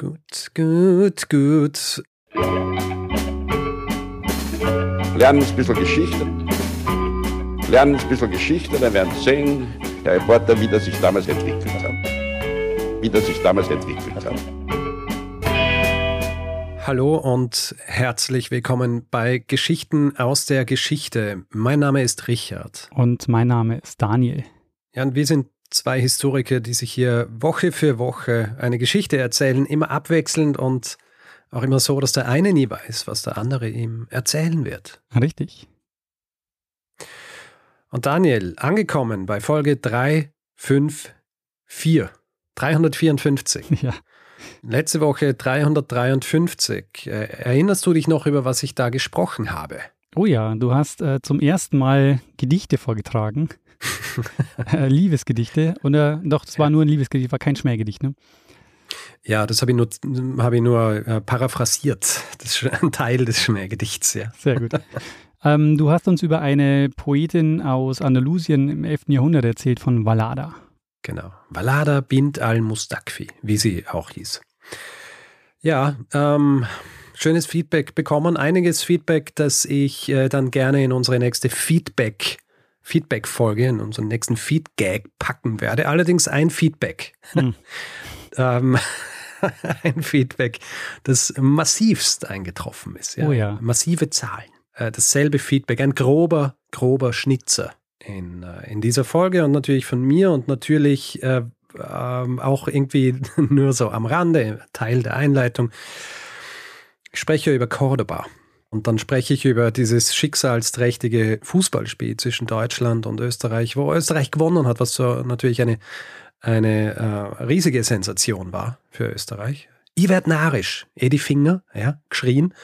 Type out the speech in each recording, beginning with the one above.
Gut, gut, gut. Lernen ein bisschen Geschichte. Lernen ein bisschen Geschichte, dann werden Sie sehen, der Reporter, wie das sich damals entwickelt hat. Wie das sich damals entwickelt hat. Hallo und herzlich willkommen bei Geschichten aus der Geschichte. Mein Name ist Richard. Und mein Name ist Daniel. Ja, und wir sind zwei Historiker, die sich hier Woche für Woche eine Geschichte erzählen, immer abwechselnd und auch immer so, dass der eine nie weiß, was der andere ihm erzählen wird. Richtig. Und Daniel, angekommen bei Folge 354, 354. Ja. Letzte Woche 353. Äh, erinnerst du dich noch, über was ich da gesprochen habe? Oh ja, du hast äh, zum ersten Mal Gedichte vorgetragen. Äh, Liebesgedichte. Oder doch, das war nur ein Liebesgedicht, war kein Schmähgedicht, ne? Ja, das habe ich nur, hab ich nur äh, paraphrasiert. Das ist ein Teil des Schmähgedichts, ja. Sehr gut. ähm, du hast uns über eine Poetin aus Andalusien im 11. Jahrhundert erzählt, von Valada. Genau. Valada bint al-Mustakfi, wie sie auch hieß. Ja, ähm, schönes Feedback bekommen. Einiges Feedback, das ich äh, dann gerne in unsere nächste Feedback Feedback-Folge, in unseren nächsten Feedgag packen werde. Allerdings ein Feedback. Hm. ähm, ein Feedback, das massivst eingetroffen ist. Ja. Oh ja. Massive Zahlen. Äh, dasselbe Feedback, ein grober, grober Schnitzer in, äh, in dieser Folge und natürlich von mir und natürlich äh, ähm, auch irgendwie nur so am Rande, Teil der Einleitung. Ich spreche über Cordoba. Und dann spreche ich über dieses schicksalsträchtige Fußballspiel zwischen Deutschland und Österreich, wo Österreich gewonnen hat, was so natürlich eine, eine äh, riesige Sensation war für Österreich. Ich werd narisch, Edi Finger, ja, geschrien.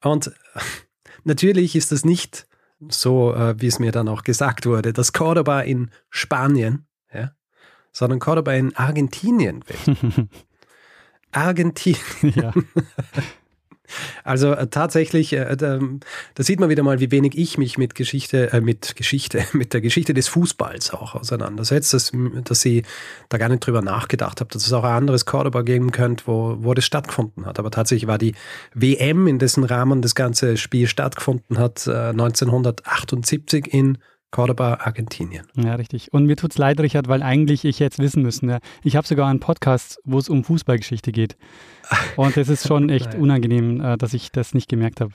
Und natürlich ist es nicht so, äh, wie es mir dann auch gesagt wurde, dass Cordoba in Spanien, ja, sondern Cordoba in Argentinien wird. Argentinien. Ja. Also äh, tatsächlich, äh, da, da, sieht man wieder mal, wie wenig ich mich mit Geschichte, äh, mit Geschichte, mit der Geschichte des Fußballs auch auseinandersetze, dass, dass sie da gar nicht drüber nachgedacht habe, dass es auch ein anderes Cordoba geben könnte, wo, wo das stattgefunden hat. Aber tatsächlich war die WM, in dessen Rahmen das ganze Spiel stattgefunden hat, äh, 1978 in Cordoba, Argentinien. Ja, richtig. Und mir tut es leid, Richard, weil eigentlich ich jetzt wissen müssen. Ja. Ich habe sogar einen Podcast, wo es um Fußballgeschichte geht. Und es ist schon echt unangenehm, äh, dass ich das nicht gemerkt habe.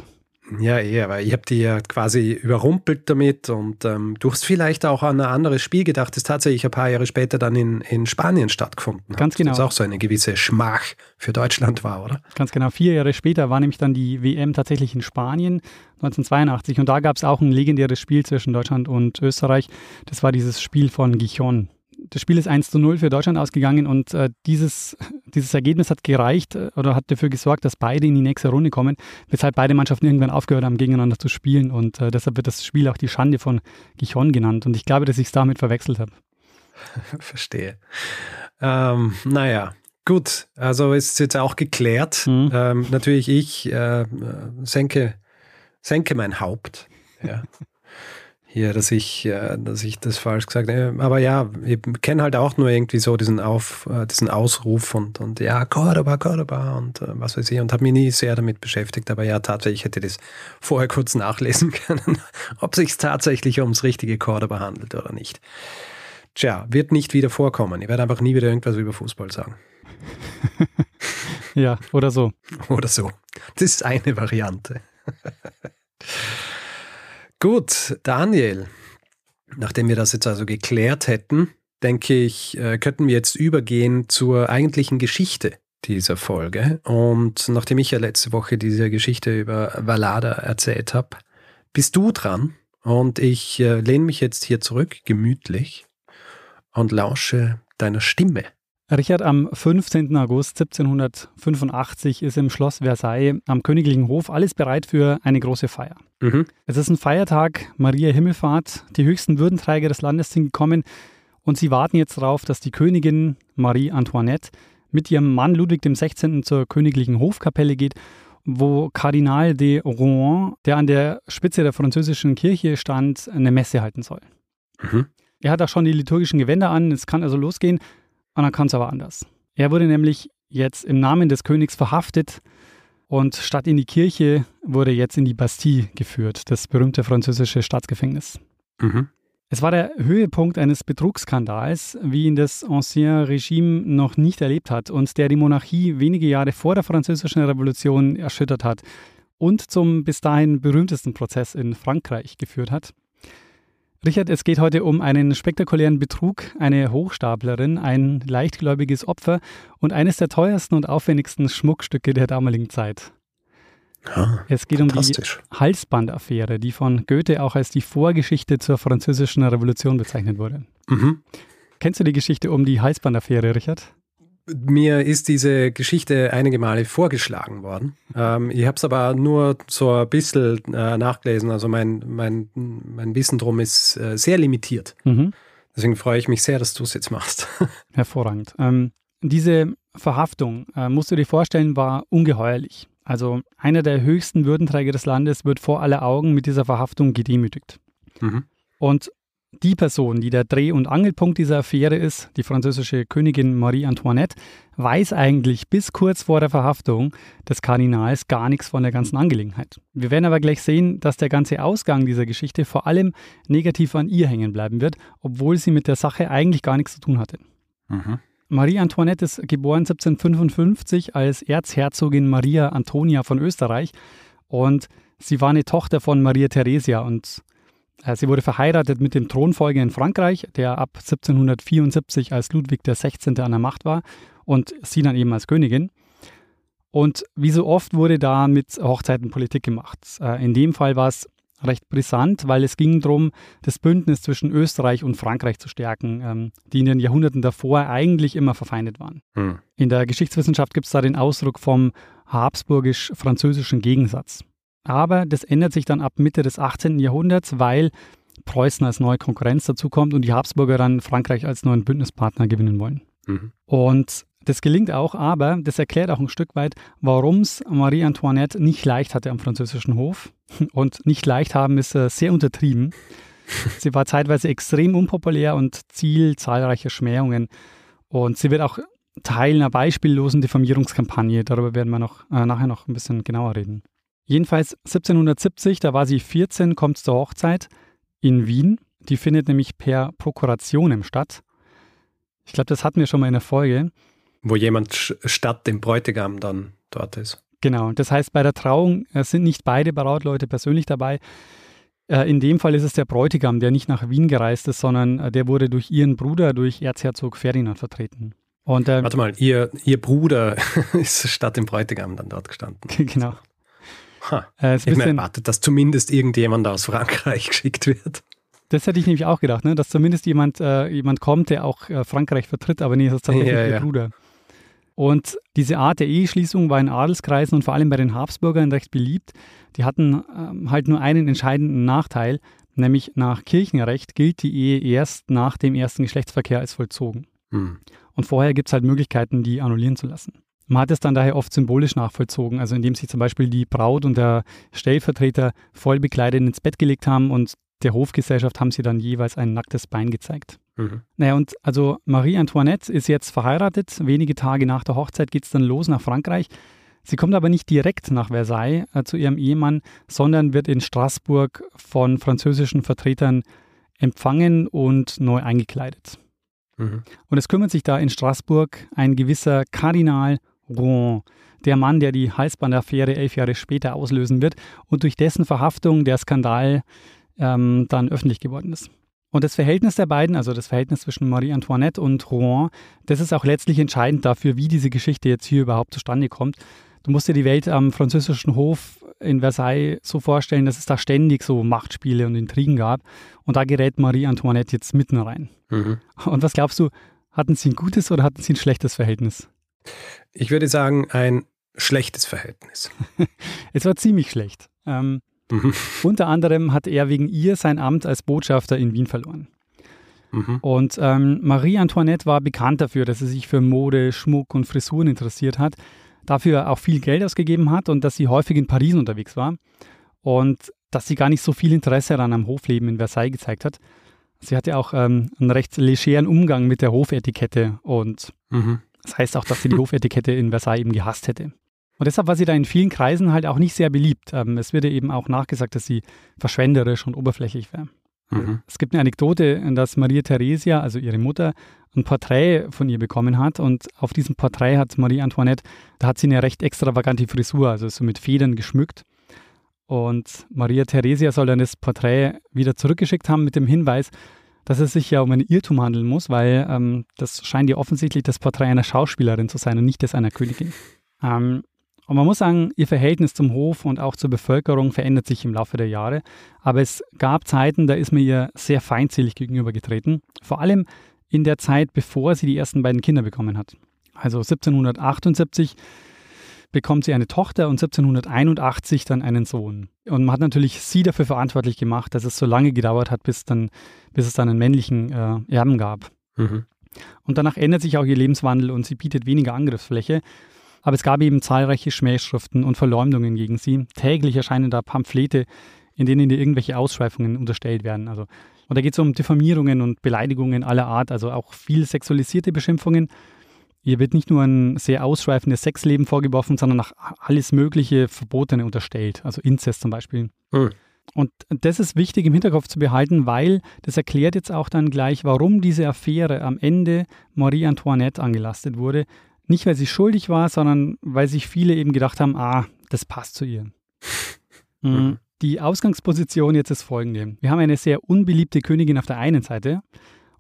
Ja, eher, weil ich habe die ja quasi überrumpelt damit und ähm, du hast vielleicht auch an ein anderes Spiel gedacht, das tatsächlich ein paar Jahre später dann in, in Spanien stattgefunden Ganz hat. genau. Das auch so eine gewisse Schmach für Deutschland war, oder? Ganz genau. Vier Jahre später war nämlich dann die WM tatsächlich in Spanien, 1982. Und da gab es auch ein legendäres Spiel zwischen Deutschland und Österreich. Das war dieses Spiel von Gijon das Spiel ist 1 zu 0 für Deutschland ausgegangen und äh, dieses, dieses Ergebnis hat gereicht äh, oder hat dafür gesorgt, dass beide in die nächste Runde kommen, weshalb beide Mannschaften irgendwann aufgehört haben, gegeneinander zu spielen und äh, deshalb wird das Spiel auch die Schande von Gichon genannt und ich glaube, dass ich es damit verwechselt habe. Verstehe. Ähm, naja, gut, also ist jetzt auch geklärt. Mhm. Ähm, natürlich, ich äh, senke, senke mein Haupt. Ja. hier, dass ich, äh, dass ich das falsch gesagt habe. Aber ja, ich kenne halt auch nur irgendwie so diesen Auf, äh, diesen Ausruf und, und ja, Cordoba, Cordoba und äh, was weiß ich und habe mich nie sehr damit beschäftigt. Aber ja, tatsächlich hätte ich das vorher kurz nachlesen können, ob sich tatsächlich ums richtige Cordoba handelt oder nicht. Tja, wird nicht wieder vorkommen. Ich werde einfach nie wieder irgendwas über Fußball sagen. ja, oder so. Oder so. Das ist eine Variante. Gut, Daniel, nachdem wir das jetzt also geklärt hätten, denke ich, äh, könnten wir jetzt übergehen zur eigentlichen Geschichte dieser Folge. Und nachdem ich ja letzte Woche diese Geschichte über Valada erzählt habe, bist du dran. Und ich äh, lehne mich jetzt hier zurück, gemütlich, und lausche deiner Stimme. Richard, am 15. August 1785 ist im Schloss Versailles am Königlichen Hof alles bereit für eine große Feier. Mhm. Es ist ein Feiertag, Maria Himmelfahrt. Die höchsten Würdenträger des Landes sind gekommen und sie warten jetzt darauf, dass die Königin Marie Antoinette mit ihrem Mann Ludwig XVI. zur Königlichen Hofkapelle geht, wo Kardinal de Rouen, der an der Spitze der französischen Kirche stand, eine Messe halten soll. Mhm. Er hat auch schon die liturgischen Gewänder an, es kann also losgehen. Und dann kann es aber anders. Er wurde nämlich jetzt im Namen des Königs verhaftet und statt in die Kirche wurde jetzt in die Bastille geführt, das berühmte französische Staatsgefängnis. Mhm. Es war der Höhepunkt eines Betrugsskandals, wie ihn das Ancien Regime noch nicht erlebt hat und der die Monarchie wenige Jahre vor der Französischen Revolution erschüttert hat und zum bis dahin berühmtesten Prozess in Frankreich geführt hat. Richard, es geht heute um einen spektakulären Betrug, eine Hochstaplerin, ein leichtgläubiges Opfer und eines der teuersten und aufwendigsten Schmuckstücke der damaligen Zeit. Ja, es geht um die Halsbandaffäre, die von Goethe auch als die Vorgeschichte zur französischen Revolution bezeichnet wurde. Mhm. Kennst du die Geschichte um die Halsbandaffäre, Richard? Mir ist diese Geschichte einige Male vorgeschlagen worden. Ähm, ich habe es aber nur so ein bisschen äh, nachgelesen. Also mein, mein, mein Wissen drum ist äh, sehr limitiert. Mhm. Deswegen freue ich mich sehr, dass du es jetzt machst. Hervorragend. Ähm, diese Verhaftung, äh, musst du dir vorstellen, war ungeheuerlich. Also einer der höchsten Würdenträger des Landes wird vor aller Augen mit dieser Verhaftung gedemütigt. Mhm. Und die Person, die der Dreh- und Angelpunkt dieser Affäre ist, die französische Königin Marie Antoinette, weiß eigentlich bis kurz vor der Verhaftung des Kardinals gar nichts von der ganzen Angelegenheit. Wir werden aber gleich sehen, dass der ganze Ausgang dieser Geschichte vor allem negativ an ihr hängen bleiben wird, obwohl sie mit der Sache eigentlich gar nichts zu tun hatte. Mhm. Marie Antoinette ist geboren 1755 als Erzherzogin Maria Antonia von Österreich und sie war eine Tochter von Maria Theresia und sie wurde verheiratet mit dem Thronfolger in Frankreich, der ab 1774 als Ludwig XVI. an der Macht war und sie dann eben als Königin. Und wie so oft wurde da mit Hochzeiten Politik gemacht. Äh, in dem Fall war es recht brisant, weil es ging darum, das Bündnis zwischen Österreich und Frankreich zu stärken, ähm, die in den Jahrhunderten davor eigentlich immer verfeindet waren. Hm. In der Geschichtswissenschaft gibt es da den Ausdruck vom habsburgisch-französischen Gegensatz. Aber das ändert sich dann ab Mitte des 18. Jahrhunderts, weil Preußen als neue Konkurrenz dazukommt und die Habsburger dann Frankreich als neuen Bündnispartner gewinnen wollen. Mhm. Und das gelingt auch, aber das erklärt auch ein Stück weit, warum es Marie Antoinette nicht leicht hatte am französischen Hof. Und nicht leicht haben ist äh, sehr untertrieben. sie war zeitweise extrem unpopulär und Ziel zahlreicher Schmähungen. Und sie wird auch Teil einer beispiellosen Diffamierungskampagne. Darüber werden wir noch, äh, nachher noch ein bisschen genauer reden. Jedenfalls 1770, da war sie 14, kommt zur Hochzeit in Wien. Die findet nämlich per Prokuration statt. Ich glaube, das hatten wir schon mal in der Folge. Wo jemand statt dem Bräutigam dann dort ist. Genau, das heißt, bei der Trauung äh, sind nicht beide Brautleute persönlich dabei. Äh, in dem Fall ist es der Bräutigam, der nicht nach Wien gereist ist, sondern äh, der wurde durch ihren Bruder, durch Erzherzog Ferdinand vertreten. Und, äh, Warte mal, ihr, ihr Bruder ist statt dem Bräutigam dann dort gestanden. Genau. Ha. Äh, ich mir erwartet, dass zumindest irgendjemand aus Frankreich geschickt wird. Das hätte ich nämlich auch gedacht, ne? dass zumindest jemand, äh, jemand kommt, der auch äh, Frankreich vertritt, aber nee, das ist tatsächlich ja, ihr ja. Bruder. Und diese Art der Eheschließung war in Adelskreisen und vor allem bei den Habsburgern recht beliebt. Die hatten ähm, halt nur einen entscheidenden Nachteil, nämlich nach Kirchenrecht gilt die Ehe erst nach dem ersten Geschlechtsverkehr als vollzogen. Hm. Und vorher gibt es halt Möglichkeiten, die annullieren zu lassen. Man hat es dann daher oft symbolisch nachvollzogen, also indem sich zum Beispiel die Braut und der Stellvertreter voll bekleidet ins Bett gelegt haben und der Hofgesellschaft haben sie dann jeweils ein nacktes Bein gezeigt. Mhm. Naja, und also Marie Antoinette ist jetzt verheiratet. Wenige Tage nach der Hochzeit geht es dann los nach Frankreich. Sie kommt aber nicht direkt nach Versailles äh, zu ihrem Ehemann, sondern wird in Straßburg von französischen Vertretern empfangen und neu eingekleidet. Mhm. Und es kümmert sich da in Straßburg ein gewisser Kardinal Rouen, der Mann, der die Halsbandaffäre elf Jahre später auslösen wird und durch dessen Verhaftung der Skandal ähm, dann öffentlich geworden ist. Und das Verhältnis der beiden, also das Verhältnis zwischen Marie Antoinette und Rouen, das ist auch letztlich entscheidend dafür, wie diese Geschichte jetzt hier überhaupt zustande kommt. Du musst dir die Welt am französischen Hof in Versailles so vorstellen, dass es da ständig so Machtspiele und Intrigen gab. Und da gerät Marie Antoinette jetzt mitten rein. Mhm. Und was glaubst du, hatten sie ein gutes oder hatten sie ein schlechtes Verhältnis? Ich würde sagen, ein schlechtes Verhältnis. es war ziemlich schlecht. Ähm, Mhm. Unter anderem hat er wegen ihr sein Amt als Botschafter in Wien verloren. Mhm. Und ähm, Marie Antoinette war bekannt dafür, dass sie sich für Mode, Schmuck und Frisuren interessiert hat, dafür auch viel Geld ausgegeben hat und dass sie häufig in Paris unterwegs war und dass sie gar nicht so viel Interesse daran am Hofleben in Versailles gezeigt hat. Sie hatte auch ähm, einen recht legeren Umgang mit der Hofetikette und mhm. Das heißt auch, dass sie die Hofetikette in Versailles eben gehasst hätte. Und deshalb war sie da in vielen Kreisen halt auch nicht sehr beliebt. Ähm, es wird eben auch nachgesagt, dass sie verschwenderisch und oberflächlich wäre. Mhm. Es gibt eine Anekdote, dass Maria Theresia, also ihre Mutter, ein Porträt von ihr bekommen hat. Und auf diesem Porträt hat Marie Antoinette, da hat sie eine recht extravagante Frisur, also so mit Federn geschmückt. Und Maria Theresia soll dann das Porträt wieder zurückgeschickt haben mit dem Hinweis, dass es sich ja um einen Irrtum handeln muss, weil ähm, das scheint ja offensichtlich das Porträt einer Schauspielerin zu sein und nicht das einer Königin. Ähm, und man muss sagen, ihr Verhältnis zum Hof und auch zur Bevölkerung verändert sich im Laufe der Jahre. Aber es gab Zeiten, da ist mir ihr sehr feindselig gegenübergetreten. Vor allem in der Zeit, bevor sie die ersten beiden Kinder bekommen hat. Also 1778 bekommt sie eine Tochter und 1781 dann einen Sohn. Und man hat natürlich sie dafür verantwortlich gemacht, dass es so lange gedauert hat, bis, dann, bis es dann einen männlichen äh, Erben gab. Mhm. Und danach ändert sich auch ihr Lebenswandel und sie bietet weniger Angriffsfläche. Aber es gab eben zahlreiche Schmähschriften und Verleumdungen gegen sie. Täglich erscheinen da Pamphlete, in denen ihr irgendwelche Ausschweifungen unterstellt werden. Also, und da geht es um Diffamierungen und Beleidigungen aller Art, also auch viel sexualisierte Beschimpfungen. Ihr wird nicht nur ein sehr ausschweifendes Sexleben vorgeworfen, sondern auch alles mögliche Verbotene unterstellt, also Inzest zum Beispiel. Mhm. Und das ist wichtig im Hinterkopf zu behalten, weil das erklärt jetzt auch dann gleich, warum diese Affäre am Ende Marie Antoinette angelastet wurde, nicht, weil sie schuldig war, sondern weil sich viele eben gedacht haben, ah, das passt zu ihr. Mhm. Die Ausgangsposition jetzt ist folgende. Wir haben eine sehr unbeliebte Königin auf der einen Seite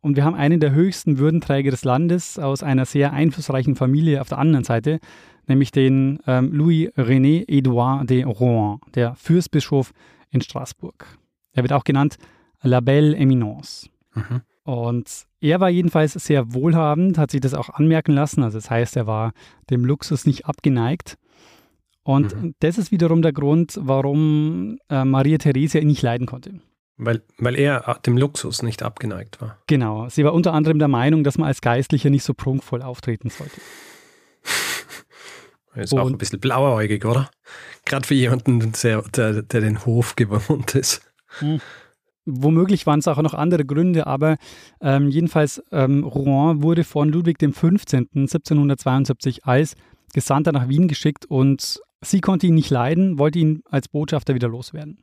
und wir haben einen der höchsten Würdenträger des Landes aus einer sehr einflussreichen Familie auf der anderen Seite, nämlich den ähm, Louis-René Edouard de Rouen, der Fürstbischof in Straßburg. Er wird auch genannt La Belle Eminence. Mhm. Und er war jedenfalls sehr wohlhabend, hat sich das auch anmerken lassen. Also das heißt, er war dem Luxus nicht abgeneigt. Und mhm. das ist wiederum der Grund, warum äh, Maria Theresia ihn nicht leiden konnte. Weil, weil er dem Luxus nicht abgeneigt war. Genau. Sie war unter anderem der Meinung, dass man als Geistlicher nicht so prunkvoll auftreten sollte. Ist Und, auch ein bisschen blauäugig, oder? Gerade für jemanden, der, der, der den Hof gewohnt ist. Mhm. Womöglich waren es auch noch andere Gründe, aber ähm, jedenfalls ähm, Rouen wurde von Ludwig XV. 1772 als Gesandter nach Wien geschickt und sie konnte ihn nicht leiden, wollte ihn als Botschafter wieder loswerden.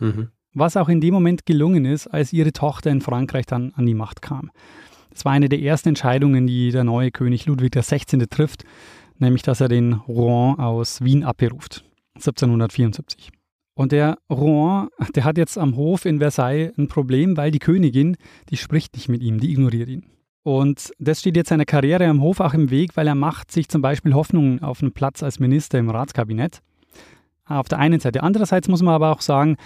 Mhm. Was auch in dem Moment gelungen ist, als ihre Tochter in Frankreich dann an die Macht kam. Das war eine der ersten Entscheidungen, die der neue König Ludwig XVI. trifft, nämlich dass er den Rouen aus Wien abberuft, 1774. Und der Rouen, der hat jetzt am Hof in Versailles ein Problem, weil die Königin, die spricht nicht mit ihm, die ignoriert ihn. Und das steht jetzt seiner Karriere am Hof auch im Weg, weil er macht sich zum Beispiel Hoffnungen auf einen Platz als Minister im Ratskabinett. Auf der einen Seite. Andererseits muss man aber auch sagen,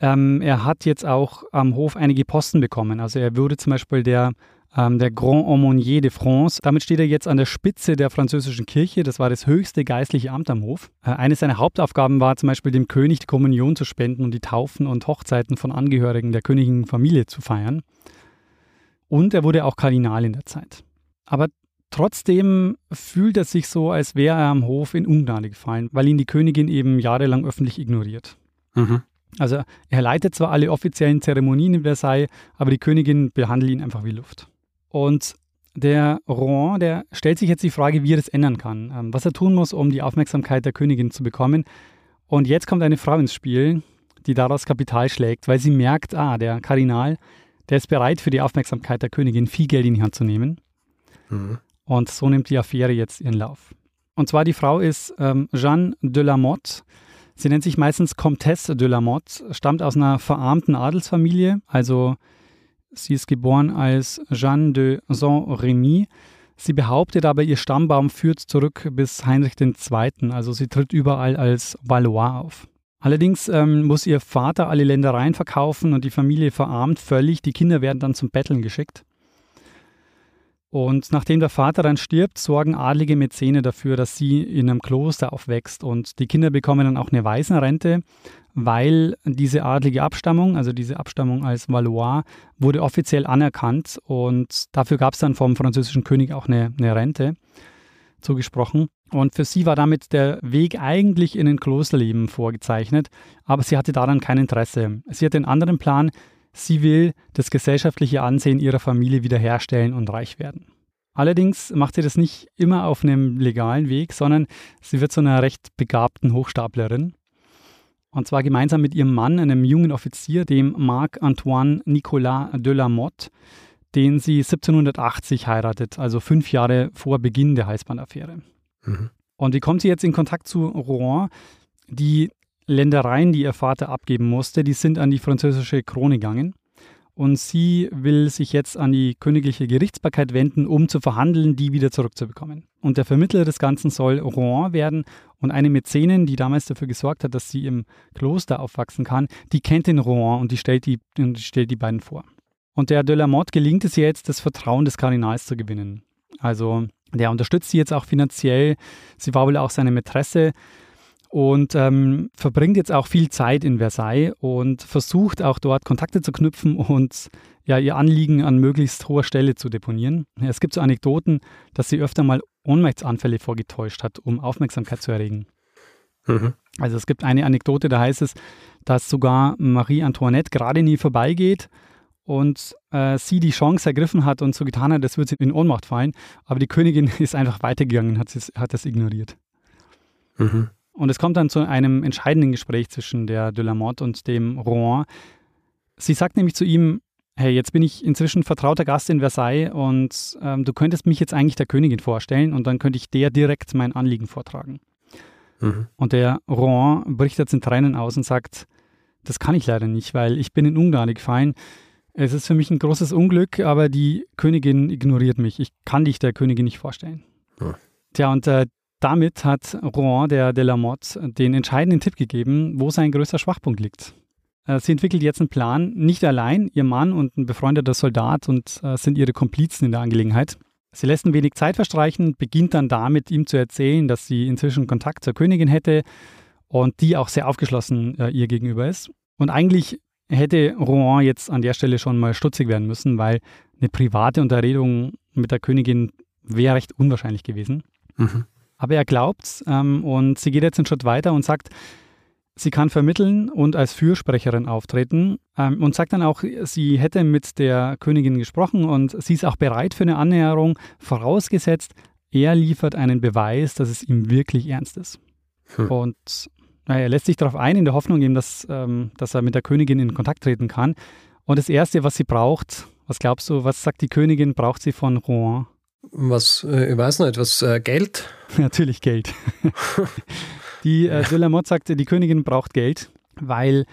ähm, er hat jetzt auch am Hof einige Posten bekommen. Also er würde zum Beispiel der ähm, der Grand Aumônier de France. Damit steht er jetzt an der Spitze der französischen Kirche. Das war das höchste geistliche Amt am Hof. Äh, eine seiner Hauptaufgaben war zum Beispiel dem König die Kommunion zu spenden und die Taufen und Hochzeiten von Angehörigen der königlichen Familie zu feiern. Und er wurde auch Kardinal in der Zeit. Aber trotzdem fühlt er sich so, als wäre er am Hof in Ungnade gefallen, weil ihn die Königin eben jahrelang öffentlich ignoriert. Mhm. Also er leitet zwar alle offiziellen Zeremonien in Versailles, aber die Königin behandelt ihn einfach wie Luft. Und der Rouen, der stellt sich jetzt die Frage, wie er das ändern kann, ähm, was er tun muss, um die Aufmerksamkeit der Königin zu bekommen. Und jetzt kommt eine Frau ins Spiel, die daraus Kapital schlägt, weil sie merkt, ah, der Kardinal, der ist bereit für die Aufmerksamkeit der Königin viel Geld in die Hand zu nehmen. Mhm. Und so nimmt die Affäre jetzt ihren Lauf. Und zwar die Frau ist ähm, Jeanne de la Motte. Sie nennt sich meistens Comtesse de la Motte, stammt aus einer verarmten Adelsfamilie, also Sie ist geboren als Jeanne de Saint-Remy. Sie behauptet aber, ihr Stammbaum führt zurück bis Heinrich II., also sie tritt überall als Valois auf. Allerdings ähm, muss ihr Vater alle Ländereien verkaufen und die Familie verarmt völlig. Die Kinder werden dann zum Betteln geschickt. Und nachdem der Vater dann stirbt, sorgen adlige Mäzene dafür, dass sie in einem Kloster aufwächst. Und die Kinder bekommen dann auch eine Waisenrente weil diese adlige Abstammung, also diese Abstammung als Valois, wurde offiziell anerkannt und dafür gab es dann vom französischen König auch eine, eine Rente zugesprochen. Und für sie war damit der Weg eigentlich in ein Klosterleben vorgezeichnet, aber sie hatte daran kein Interesse. Sie hatte einen anderen Plan. Sie will das gesellschaftliche Ansehen ihrer Familie wiederherstellen und reich werden. Allerdings macht sie das nicht immer auf einem legalen Weg, sondern sie wird zu einer recht begabten Hochstaplerin. Und zwar gemeinsam mit ihrem Mann, einem jungen Offizier, dem Marc-Antoine Nicolas de la Motte, den sie 1780 heiratet, also fünf Jahre vor Beginn der Heißbahnaffäre. Mhm. Und wie kommt sie jetzt in Kontakt zu Rouen? Die Ländereien, die ihr Vater abgeben musste, die sind an die französische Krone gegangen. Und sie will sich jetzt an die königliche Gerichtsbarkeit wenden, um zu verhandeln, die wieder zurückzubekommen. Und der Vermittler des Ganzen soll Rouen werden. Und eine Mäzenin, die damals dafür gesorgt hat, dass sie im Kloster aufwachsen kann, die kennt den Rouen und die stellt die, die, stellt die beiden vor. Und der de la Motte gelingt es jetzt, das Vertrauen des Kardinals zu gewinnen. Also der unterstützt sie jetzt auch finanziell. Sie war wohl auch seine Mätresse und ähm, verbringt jetzt auch viel Zeit in Versailles und versucht auch dort Kontakte zu knüpfen und ja, ihr Anliegen an möglichst hoher Stelle zu deponieren. Es gibt so Anekdoten, dass sie öfter mal Ohnmachtsanfälle vorgetäuscht hat, um Aufmerksamkeit zu erregen. Mhm. Also es gibt eine Anekdote, da heißt es, dass sogar Marie Antoinette gerade nie vorbeigeht und äh, sie die Chance ergriffen hat und so getan hat, das wird sie in Ohnmacht fallen. Aber die Königin ist einfach weitergegangen, hat, hat das ignoriert. Mhm. Und es kommt dann zu einem entscheidenden Gespräch zwischen der de la Motte und dem Rouen. Sie sagt nämlich zu ihm, hey, jetzt bin ich inzwischen vertrauter Gast in Versailles und ähm, du könntest mich jetzt eigentlich der Königin vorstellen und dann könnte ich der direkt mein Anliegen vortragen. Mhm. Und der Rouen bricht jetzt in Tränen aus und sagt, das kann ich leider nicht, weil ich bin in Ungnade gefallen. Es ist für mich ein großes Unglück, aber die Königin ignoriert mich. Ich kann dich der Königin nicht vorstellen. Ja. Tja, und äh, damit hat Rouen, der de la Motte, den entscheidenden Tipp gegeben, wo sein größter Schwachpunkt liegt. Äh, sie entwickelt jetzt einen Plan, nicht allein, ihr Mann und ein befreundeter Soldat und äh, sind ihre Komplizen in der Angelegenheit. Sie lässt ein wenig Zeit verstreichen, beginnt dann damit, ihm zu erzählen, dass sie inzwischen Kontakt zur Königin hätte und die auch sehr aufgeschlossen äh, ihr gegenüber ist. Und eigentlich hätte Rouen jetzt an der Stelle schon mal stutzig werden müssen, weil eine private Unterredung mit der Königin wäre recht unwahrscheinlich gewesen. Mhm. Aber er glaubt's ähm, und sie geht jetzt einen Schritt weiter und sagt, sie kann vermitteln und als Fürsprecherin auftreten ähm, und sagt dann auch, sie hätte mit der Königin gesprochen und sie ist auch bereit für eine Annäherung, vorausgesetzt, er liefert einen Beweis, dass es ihm wirklich ernst ist. Hm. Und naja, er lässt sich darauf ein, in der Hoffnung eben, dass, ähm, dass er mit der Königin in Kontakt treten kann. Und das Erste, was sie braucht, was glaubst du, was sagt die Königin, braucht sie von Rouen? Was, äh, ich weiß nicht, was, äh, Geld? Natürlich Geld. die äh, de la Motte sagte, die Königin braucht Geld, weil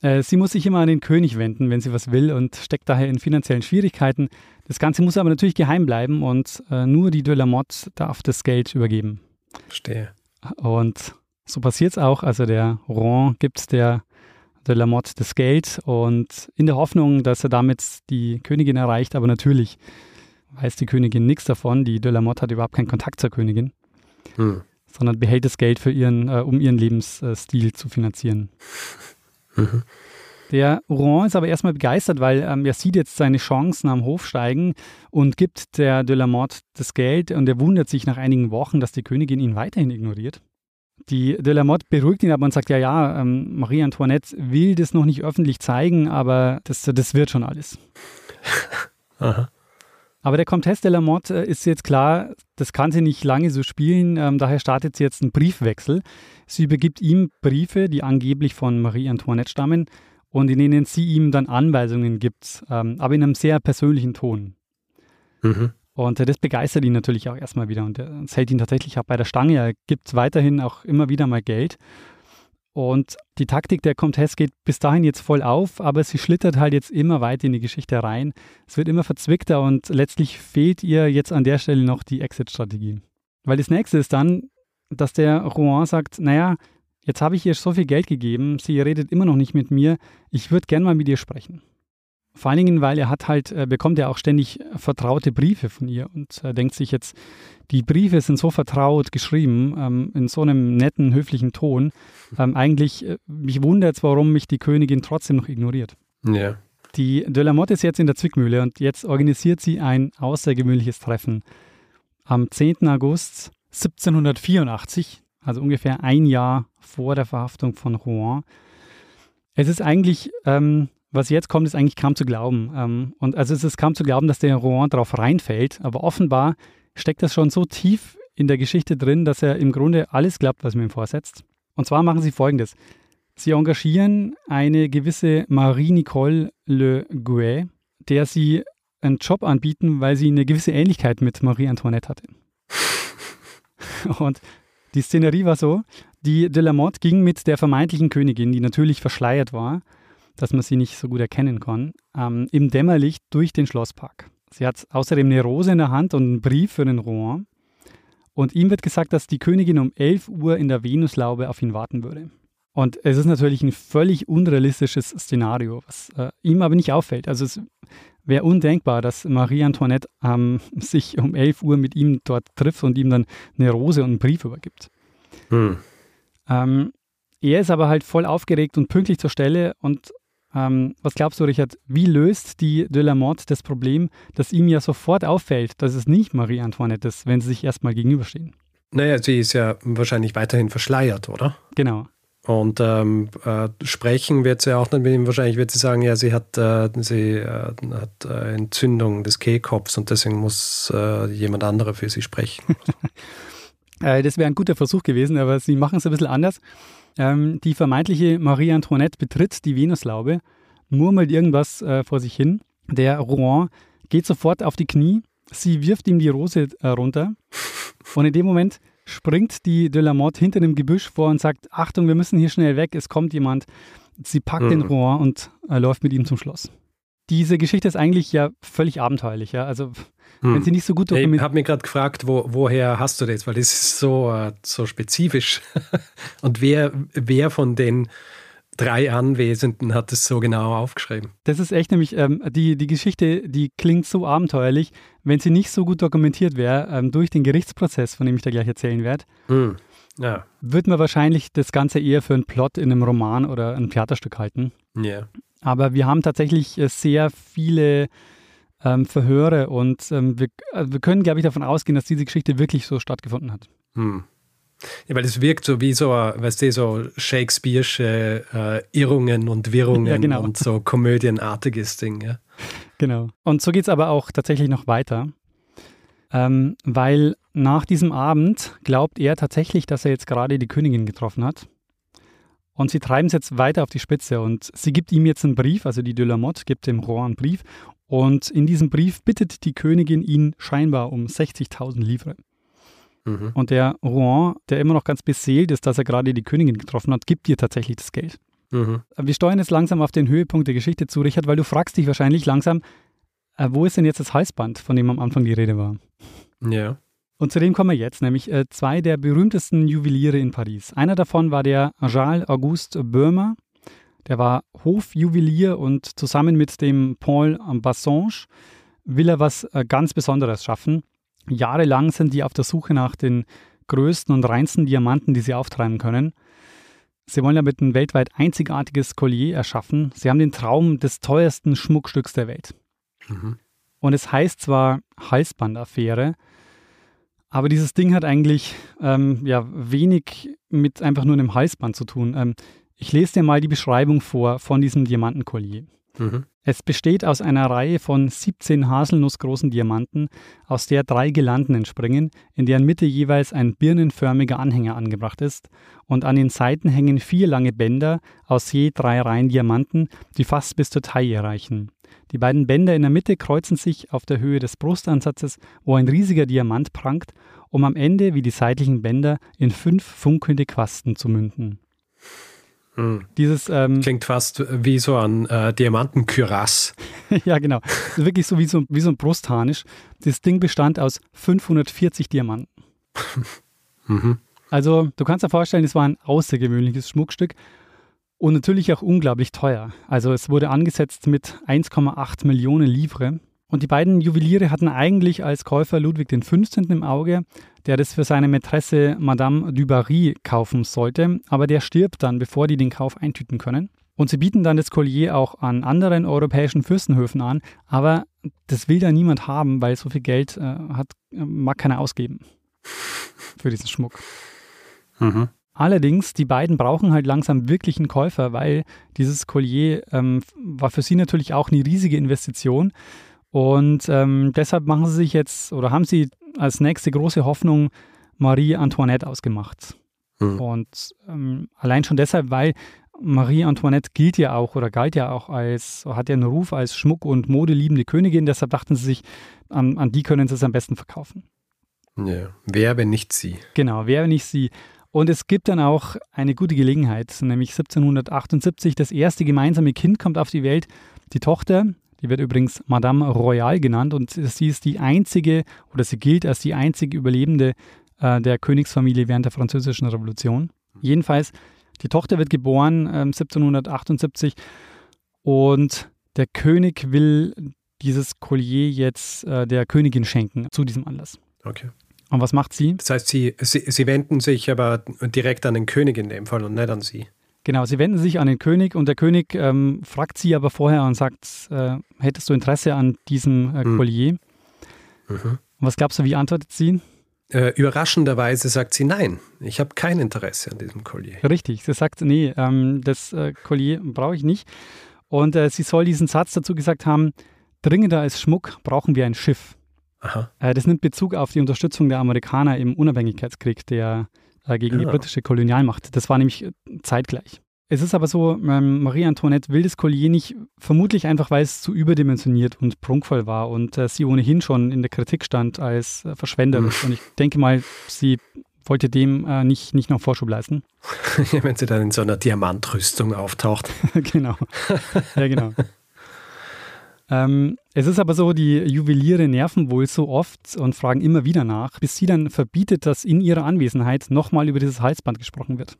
äh, sie muss sich immer an den König wenden, wenn sie was will und steckt daher in finanziellen Schwierigkeiten. Das Ganze muss aber natürlich geheim bleiben und äh, nur die de la Motte darf das Geld übergeben. Verstehe. Und so passiert es auch. Also der Rouen gibt der de la Motte das Geld und in der Hoffnung, dass er damit die Königin erreicht, aber natürlich weiß die Königin nichts davon. Die de la Motte hat überhaupt keinen Kontakt zur Königin, hm. sondern behält das Geld für ihren, äh, um ihren Lebensstil zu finanzieren. Mhm. Der Rouen ist aber erstmal begeistert, weil ähm, er sieht jetzt seine Chancen am Hof steigen und gibt der de la Motte das Geld und er wundert sich nach einigen Wochen, dass die Königin ihn weiterhin ignoriert. Die de la Motte beruhigt ihn aber und sagt, ja, ja, ähm, Marie Antoinette will das noch nicht öffentlich zeigen, aber das, das wird schon alles. Aha. Aber der Comtesse de la Motte äh, ist jetzt klar, das kann sie nicht lange so spielen, ähm, daher startet sie jetzt einen Briefwechsel. Sie übergibt ihm Briefe, die angeblich von Marie Antoinette stammen und in denen sie ihm dann Anweisungen gibt, ähm, aber in einem sehr persönlichen Ton. Mhm. Und äh, das begeistert ihn natürlich auch erstmal wieder und es hält ihn tatsächlich auch bei der Stange. Er gibt weiterhin auch immer wieder mal Geld und die Taktik der Comtesse geht bis dahin jetzt voll auf, aber sie schlittert halt jetzt immer weiter in die Geschichte rein. Es wird immer verzwickter und letztlich fehlt ihr jetzt an der Stelle noch die Exit-Strategie. Weil das nächste ist dann, dass der Rouen sagt, naja, jetzt habe ich ihr so viel Geld gegeben, sie redet immer noch nicht mit mir, ich würde gern mal mit ihr sprechen. Vor allen Dingen, weil er hat halt, äh, bekommt er auch ständig vertraute Briefe von ihr und er denkt sich jetzt, die Briefe sind so vertraut geschrieben, ähm, in so einem netten, höflichen Ton. Ähm, eigentlich, äh, mich wundert es, warum mich die Königin trotzdem noch ignoriert. Ja. Die de la Motte ist jetzt in der Zwickmühle und jetzt organisiert sie ein außergewöhnliches Treffen. Am 10. August 1784, also ungefähr ein Jahr vor der Verhaftung von Rouen. Es ist eigentlich ähm, was jetzt kommt, ist eigentlich kaum zu glauben. Ähm, und also es ist kaum zu glauben, dass der Rouen darauf reinfällt, aber offenbar steckt das schon so tief in der Geschichte drin, dass er im Grunde alles glaubt, was man ihm vorsetzt. Und zwar machen sie folgendes. Sie engagieren eine gewisse Marie-Nicole Le Gouet, der sie einen Job anbieten, weil sie eine gewisse Ähnlichkeit mit Marie Antoinette hatte. Und die Szenerie war so, die de la Motte ging mit der vermeintlichen Königin, die natürlich verschleiert war, dass man sie nicht so gut erkennen kann, ähm, im Dämmerlicht durch den Schlosspark. Sie hat außerdem eine Rose in der Hand und einen Brief für den Rouen. Und ihm wird gesagt, dass die Königin um 11 Uhr in der Venuslaube auf ihn warten würde. Und es ist natürlich ein völlig unrealistisches Szenario, was äh, ihm aber nicht auffällt. Also es wäre undenkbar, dass Marie Antoinette ähm, sich um 11 Uhr mit ihm dort trifft und ihm dann eine Rose und einen Brief übergibt. Hm. Ähm, er ist aber halt voll aufgeregt und pünktlich zur Stelle und ähm, was glaubst du, Richard, wie löst die de la Motte das Problem, dass ihm ja sofort auffällt, dass es nicht Marie Antoinette ist, wenn sie sich erstmal gegenüberstehen? Naja, sie ist ja wahrscheinlich weiterhin verschleiert, oder? Genau. Und ähm, äh, sprechen wird sie auch nicht mit ihm. Wahrscheinlich wird sie sagen, ja, sie hat, äh, sie, äh, hat äh, Entzündung des Kehlkopfs und deswegen muss äh, jemand anderer für sie sprechen. Äh, das wäre ein guter Versuch gewesen, aber sie machen es ein bisschen anders. Ähm, die vermeintliche Marie Antoinette betritt die Venuslaube, murmelt irgendwas vor sich hin. Der Rouen geht sofort auf die Knie, sie wirft ihm die Rose runter und in dem Moment springt die de la Motte hinter dem Gebüsch vor und sagt, Achtung, wir müssen hier schnell weg, es kommt jemand. Sie packt mhm. den Rouen und äh, läuft mit ihm zum Schloss. Diese Geschichte ist eigentlich ja völlig abenteuerlich, ja. Also mhm. wenn sie nicht so gut dokumentiert. Ich habe mich gerade gefragt, wo, woher hast du das? Weil das ist so, äh, so spezifisch. und wer, wer von den drei Anwesenden hat es so genau aufgeschrieben. Das ist echt nämlich, ähm, die, die Geschichte, die klingt so abenteuerlich, wenn sie nicht so gut dokumentiert wäre, ähm, durch den Gerichtsprozess, von dem ich da gleich erzählen werde. Mm, ja. Wird man wahrscheinlich das Ganze eher für einen Plot in einem Roman oder ein Theaterstück halten. Ja. Yeah. Aber wir haben tatsächlich äh, sehr viele ähm, Verhöre und ähm, wir, also wir können, glaube ich, davon ausgehen, dass diese Geschichte wirklich so stattgefunden hat. Hm. Ja, weil es wirkt so wie so, weißt du, so Shakespeare'sche äh, Irrungen und Wirrungen ja, genau. und so komödienartiges Ding, ja. Genau. Und so geht es aber auch tatsächlich noch weiter. Ähm, weil nach diesem Abend glaubt er tatsächlich, dass er jetzt gerade die Königin getroffen hat. Und sie treiben es jetzt weiter auf die Spitze und sie gibt ihm jetzt einen Brief, also die de la Motte gibt dem Rohan einen Brief. Und in diesem Brief bittet die Königin ihn scheinbar um 60.000 Livre. Mhm. Und der Rouen, der immer noch ganz beseelt ist, dass er gerade die Königin getroffen hat, gibt dir tatsächlich das Geld. Mhm. Wir steuern jetzt langsam auf den Höhepunkt der Geschichte zu, Richard, weil du fragst dich wahrscheinlich langsam, äh, wo ist denn jetzt das Halsband, von dem am Anfang die Rede war? Ja. Und zu dem kommen wir jetzt, nämlich äh, zwei der berühmtesten Juweliere in Paris. Einer davon war der Charles Auguste Böhmer. Der war Hofjuwelier und zusammen mit dem Paul Bassange will er was äh, ganz Besonderes schaffen. Jahrelang sind die auf der Suche nach den größten und reinsten Diamanten, die sie auftreiben können. Sie wollen damit ein weltweit einzigartiges Collier erschaffen. Sie haben den Traum des teuersten Schmuckstücks der Welt. Mhm. Und es heißt zwar Halsbandaffäre, aber dieses Ding hat eigentlich ähm, ja, wenig mit einfach nur einem Halsband zu tun. Ähm, ich lese dir mal die Beschreibung vor von diesem Diamantenkollier. Mhm. Es besteht aus einer Reihe von 17 haselnussgroßen Diamanten, aus der drei Girlanden entspringen, in deren Mitte jeweils ein birnenförmiger Anhänger angebracht ist, und an den Seiten hängen vier lange Bänder aus je drei Reihen Diamanten, die fast bis zur Taille reichen. Die beiden Bänder in der Mitte kreuzen sich auf der Höhe des Brustansatzes, wo ein riesiger Diamant prangt, um am Ende wie die seitlichen Bänder in fünf funkelnde Quasten zu münden. Hm. Dieses, ähm, Klingt fast wie so ein äh, Diamantenkürass. ja, genau. Wirklich so wie, so wie so ein Brustharnisch. Das Ding bestand aus 540 Diamanten. mhm. Also, du kannst dir vorstellen, es war ein außergewöhnliches Schmuckstück und natürlich auch unglaublich teuer. Also, es wurde angesetzt mit 1,8 Millionen Livre. Und die beiden Juweliere hatten eigentlich als Käufer Ludwig XV. im Auge, der das für seine Mätresse Madame du Barry kaufen sollte, aber der stirbt dann, bevor die den Kauf eintüten können. Und sie bieten dann das Collier auch an anderen europäischen Fürstenhöfen an, aber das will da niemand haben, weil so viel Geld äh, hat, mag keiner ausgeben für diesen Schmuck. Mhm. Allerdings, die beiden brauchen halt langsam wirklich einen Käufer, weil dieses Collier ähm, war für sie natürlich auch eine riesige Investition. Und ähm, deshalb machen sie sich jetzt oder haben sie als nächste große Hoffnung Marie Antoinette ausgemacht. Mhm. Und ähm, allein schon deshalb, weil Marie Antoinette gilt ja auch oder galt ja auch als, hat ja einen Ruf als Schmuck- und modeliebende Königin. Deshalb dachten sie sich, an, an die können sie es am besten verkaufen. Ja, wer, wenn nicht sie? Genau, wer, wenn nicht sie. Und es gibt dann auch eine gute Gelegenheit, nämlich 1778, das erste gemeinsame Kind kommt auf die Welt. Die Tochter, die wird übrigens Madame Royale genannt und sie ist die einzige oder sie gilt als die einzige Überlebende äh, der Königsfamilie während der Französischen Revolution. Jedenfalls, die Tochter wird geboren äh, 1778 und der König will dieses Collier jetzt äh, der Königin schenken zu diesem Anlass. Okay. Und was macht sie? Das heißt, sie, sie, sie wenden sich aber direkt an den König in dem Fall und nicht an sie. Genau, sie wenden sich an den König und der König ähm, fragt sie aber vorher und sagt, äh, hättest du Interesse an diesem äh, hm. Collier? Mhm. Und was glaubst du, wie antwortet sie? Äh, überraschenderweise sagt sie nein, ich habe kein Interesse an diesem Collier. Richtig, sie sagt, nee, ähm, das äh, Collier brauche ich nicht. Und äh, sie soll diesen Satz dazu gesagt haben, dringender als Schmuck brauchen wir ein Schiff. Äh, das nimmt Bezug auf die Unterstützung der Amerikaner im Unabhängigkeitskrieg, der äh, gegen ja. die britische Kolonialmacht. Das war nämlich äh, zeitgleich. Es ist aber so, ähm, Marie Antoinette will das Collier nicht, vermutlich einfach, weil es zu überdimensioniert und prunkvoll war und äh, sie ohnehin schon in der Kritik stand als äh, verschwenderisch. Mhm. Und ich denke mal, sie wollte dem äh, nicht, nicht noch Vorschub leisten. Ja, wenn sie dann in so einer Diamantrüstung auftaucht. genau. Ja, genau. Ähm, es ist aber so, die Juweliere nerven wohl so oft und fragen immer wieder nach, bis sie dann verbietet, dass in ihrer Anwesenheit nochmal über dieses Halsband gesprochen wird.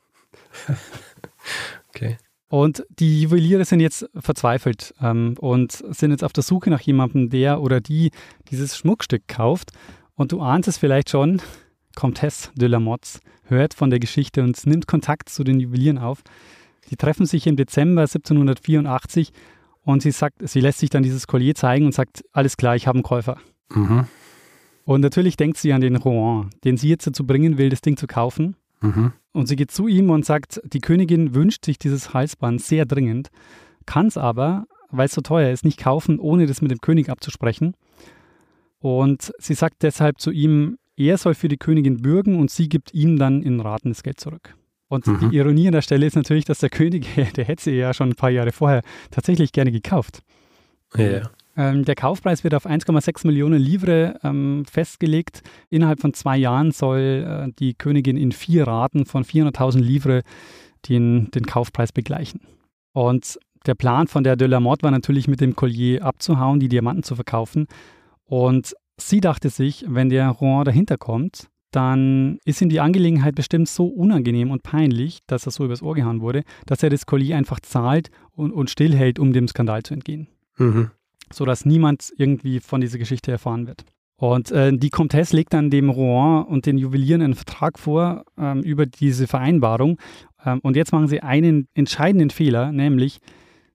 okay. Und die Juweliere sind jetzt verzweifelt ähm, und sind jetzt auf der Suche nach jemandem, der oder die dieses Schmuckstück kauft. Und du ahnst es vielleicht schon, Comtesse de la Motte hört von der Geschichte und nimmt Kontakt zu den Juwelieren auf. Die treffen sich im Dezember 1784 und sie sagt, sie lässt sich dann dieses Collier zeigen und sagt, alles klar, ich habe einen Käufer. Mhm. Und natürlich denkt sie an den Rouen, den sie jetzt dazu bringen will, das Ding zu kaufen. Mhm. Und sie geht zu ihm und sagt, die Königin wünscht sich dieses Halsband sehr dringend, kann es aber, weil es so teuer ist, nicht kaufen, ohne das mit dem König abzusprechen. Und sie sagt deshalb zu ihm, er soll für die Königin bürgen und sie gibt ihm dann in Raten das Geld zurück. Und mhm. die Ironie an der Stelle ist natürlich, dass der König, der hätte sie ja schon ein paar Jahre vorher tatsächlich gerne gekauft. Ja. Ähm, der Kaufpreis wird auf 1,6 Millionen Livre ähm, festgelegt. Innerhalb von zwei Jahren soll äh, die Königin in vier Raten von 400.000 Livre den, den Kaufpreis begleichen. Und der Plan von der de la Motte war natürlich mit dem Collier abzuhauen, die Diamanten zu verkaufen. Und sie dachte sich, wenn der Rouen dahinter kommt, dann ist ihm die Angelegenheit bestimmt so unangenehm und peinlich, dass er so übers Ohr gehauen wurde, dass er das Collier einfach zahlt und, und stillhält, um dem Skandal zu entgehen. Mhm. Sodass niemand irgendwie von dieser Geschichte erfahren wird. Und äh, die Comtesse legt dann dem Rouen und den Juwelieren einen Vertrag vor ähm, über diese Vereinbarung. Ähm, und jetzt machen sie einen entscheidenden Fehler, nämlich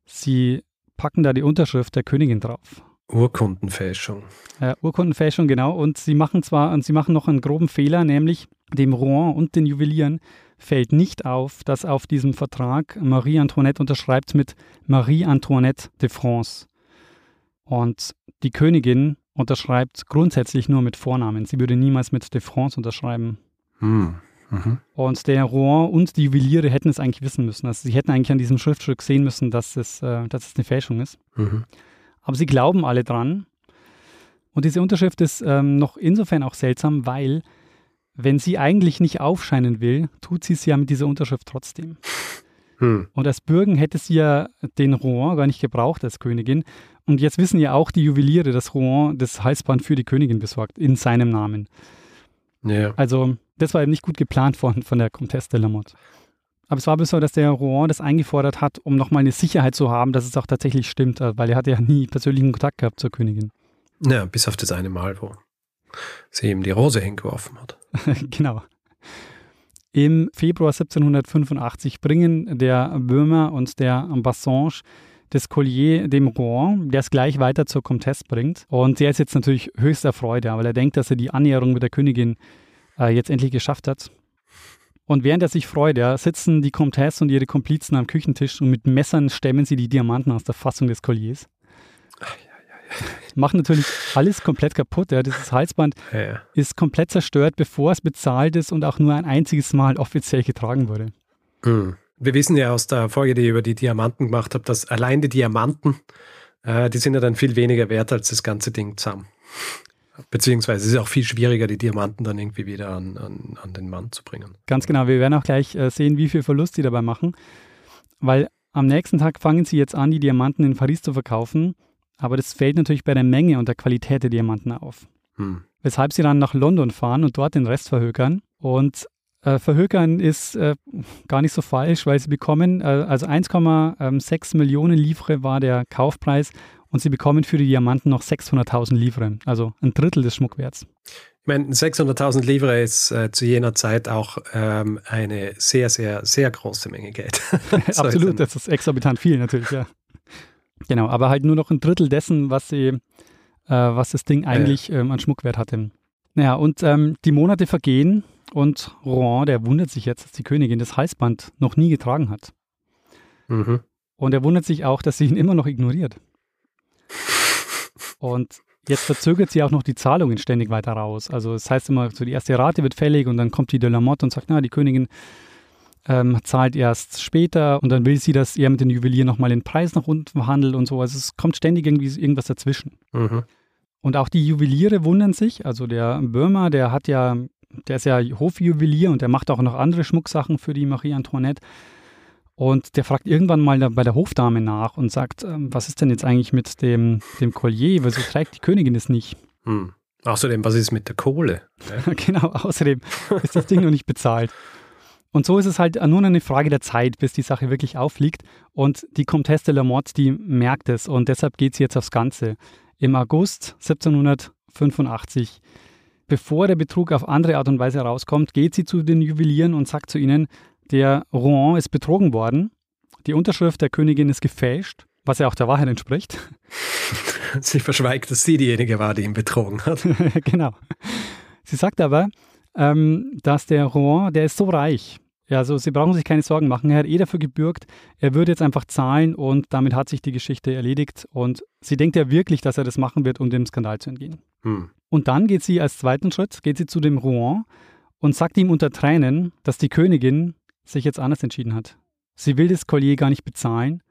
sie packen da die Unterschrift der Königin drauf. Urkundenfälschung. Äh, Urkundenfälschung, genau. Und sie machen zwar, und sie machen noch einen groben Fehler, nämlich dem Rouen und den Juwelieren fällt nicht auf, dass auf diesem Vertrag Marie Antoinette unterschreibt mit Marie Antoinette de France. Und die Königin unterschreibt grundsätzlich nur mit Vornamen. Sie würde niemals mit de France unterschreiben. Hm. Mhm. Und der Rouen und die Juweliere hätten es eigentlich wissen müssen. Also sie hätten eigentlich an diesem Schriftstück sehen müssen, dass es, äh, dass es eine Fälschung ist. Mhm. Aber sie glauben alle dran. Und diese Unterschrift ist ähm, noch insofern auch seltsam, weil wenn sie eigentlich nicht aufscheinen will, tut sie es ja mit dieser Unterschrift trotzdem. Hm. Und als Bürgen hätte sie ja den Rouen gar nicht gebraucht als Königin. Und jetzt wissen ja auch die Juweliere, dass Rouen das Halsband für die Königin besorgt, in seinem Namen. Ja. Also, das war eben nicht gut geplant von, von der Comtesse de la Motte. Aber es war bis so, dass der Rouen das eingefordert hat, um nochmal eine Sicherheit zu haben, dass es auch tatsächlich stimmt, äh, weil er hatte ja nie persönlichen Kontakt gehabt zur Königin. Ja, bis auf das eine Mal, wo sie ihm die Rose hingeworfen hat. genau. Im Februar 1785 bringen der Böhmer und der Bassange das Collier dem Rouen, der es gleich weiter zur Comtesse bringt. Und der ist jetzt natürlich höchster Freude, weil er denkt, dass er die Annäherung mit der Königin äh, jetzt endlich geschafft hat. Und während er sich freut, ja, sitzen die Comtesse und ihre Komplizen am Küchentisch und mit Messern stemmen sie die Diamanten aus der Fassung des Colliers. Machen natürlich alles komplett kaputt. Ja. Dieses Halsband ist komplett zerstört, bevor es bezahlt ist und auch nur ein einziges Mal offiziell getragen wurde. Hm. Wir wissen ja aus der Folge, die ich über die Diamanten gemacht habe, dass allein die Diamanten, äh, die sind ja dann viel weniger wert als das ganze Ding zusammen. Beziehungsweise es ist auch viel schwieriger, die Diamanten dann irgendwie wieder an, an, an den Mann zu bringen. Ganz genau. Wir werden auch gleich äh, sehen, wie viel Verlust sie dabei machen, weil am nächsten Tag fangen sie jetzt an, die Diamanten in Paris zu verkaufen. Aber das fällt natürlich bei der Menge und der Qualität der Diamanten auf. Hm. Weshalb sie dann nach London fahren und dort den Rest verhökern. Und äh, verhökern ist äh, gar nicht so falsch, weil sie bekommen, äh, also 1,6 Millionen Livre war der Kaufpreis und sie bekommen für die Diamanten noch 600.000 Livre, also ein Drittel des Schmuckwerts. Ich meine, 600.000 Livre ist äh, zu jener Zeit auch ähm, eine sehr, sehr, sehr große Menge Geld. So Absolut, das ist exorbitant viel natürlich, ja. Genau, aber halt nur noch ein Drittel dessen, was sie, äh, was das Ding eigentlich ähm, an Schmuckwert hatte. Naja, und ähm, die Monate vergehen und Rouen, der wundert sich jetzt, dass die Königin das Halsband noch nie getragen hat. Mhm. Und er wundert sich auch, dass sie ihn immer noch ignoriert. Und jetzt verzögert sie auch noch die Zahlungen ständig weiter raus. Also das heißt immer, so die erste Rate wird fällig und dann kommt die de la Motte und sagt, na, die Königin ähm, zahlt erst später und dann will sie, dass er mit den Juwelier nochmal den Preis nach unten verhandelt und so. Also es kommt ständig irgendwie irgendwas dazwischen. Mhm. Und auch die Juweliere wundern sich. Also der Böhmer, der hat ja, der ist ja Hofjuwelier und der macht auch noch andere Schmucksachen für die Marie Antoinette. Und der fragt irgendwann mal bei der Hofdame nach und sagt, ähm, was ist denn jetzt eigentlich mit dem, dem Collier? Wieso trägt die Königin es nicht? Hm. Außerdem, was ist mit der Kohle? Ja? genau, außerdem ist das Ding noch nicht bezahlt. Und so ist es halt nur eine Frage der Zeit, bis die Sache wirklich auffliegt. Und die Comtesse de la Motte, die merkt es und deshalb geht sie jetzt aufs Ganze. Im August 1785, bevor der Betrug auf andere Art und Weise rauskommt, geht sie zu den Juwelieren und sagt zu ihnen, der Rouen ist betrogen worden, die Unterschrift der Königin ist gefälscht, was ja auch der Wahrheit entspricht. Sie verschweigt, dass sie diejenige war, die ihn betrogen hat. genau. Sie sagt aber, ähm, dass der Rouen, der ist so reich. Ja, also Sie brauchen sich keine Sorgen machen. Er hat eh dafür gebürgt. Er würde jetzt einfach zahlen und damit hat sich die Geschichte erledigt. Und sie denkt ja wirklich, dass er das machen wird, um dem Skandal zu entgehen. Hm. Und dann geht sie als zweiten Schritt, geht sie zu dem Rouen und sagt ihm unter Tränen, dass die Königin sich jetzt anders entschieden hat. Sie will das Collier gar nicht bezahlen.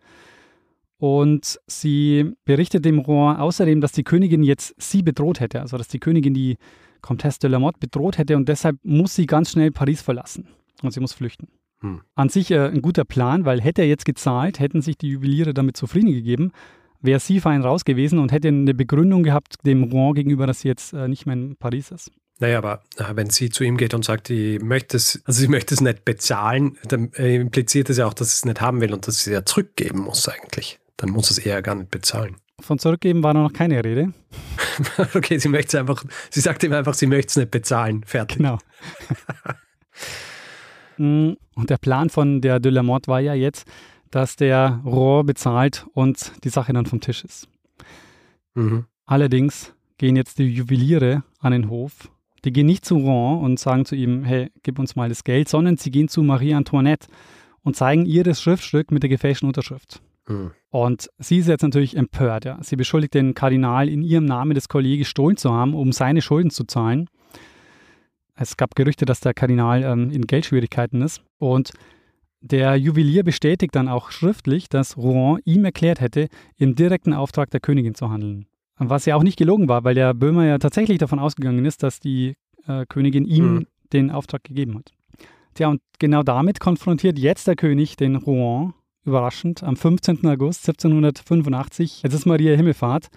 Und sie berichtet dem Rouen außerdem, dass die Königin jetzt sie bedroht hätte, also dass die Königin die Comtesse de la Motte bedroht hätte und deshalb muss sie ganz schnell Paris verlassen und sie muss flüchten. Hm. An sich äh, ein guter Plan, weil hätte er jetzt gezahlt, hätten sich die Juweliere damit zufrieden gegeben, wäre sie fein raus gewesen und hätte eine Begründung gehabt dem Rouen gegenüber, dass sie jetzt äh, nicht mehr in Paris ist. Naja, aber äh, wenn sie zu ihm geht und sagt, die möchte es, also sie möchte es nicht bezahlen, dann äh, impliziert es ja auch, dass sie es nicht haben will und dass sie es ja zurückgeben muss eigentlich. Dann muss es eher gar nicht bezahlen. Von zurückgeben war noch keine Rede. okay, sie möchte es einfach, sie sagt ihm einfach, sie möchte es nicht bezahlen. Fertig. Genau. Mm, und der Plan von der de la Motte war ja jetzt, dass der Rohr bezahlt und die Sache dann vom Tisch ist. Mhm. Allerdings gehen jetzt die Juweliere an den Hof. Die gehen nicht zu Rouen und sagen zu ihm, hey, gib uns mal das Geld, sondern sie gehen zu Marie Antoinette und zeigen ihr das Schriftstück mit der gefälschten Unterschrift. Mhm. Und sie ist jetzt natürlich empört. Ja. Sie beschuldigt den Kardinal, in ihrem Namen das Collier gestohlen zu haben, um seine Schulden zu zahlen. Es gab Gerüchte, dass der Kardinal ähm, in Geldschwierigkeiten ist. Und der Juwelier bestätigt dann auch schriftlich, dass Rouen ihm erklärt hätte, im direkten Auftrag der Königin zu handeln. Was ja auch nicht gelogen war, weil der Böhmer ja tatsächlich davon ausgegangen ist, dass die äh, Königin ihm Mhm. den Auftrag gegeben hat. Tja, und genau damit konfrontiert jetzt der König den Rouen, überraschend, am 15. August 1785. Jetzt ist Maria Himmelfahrt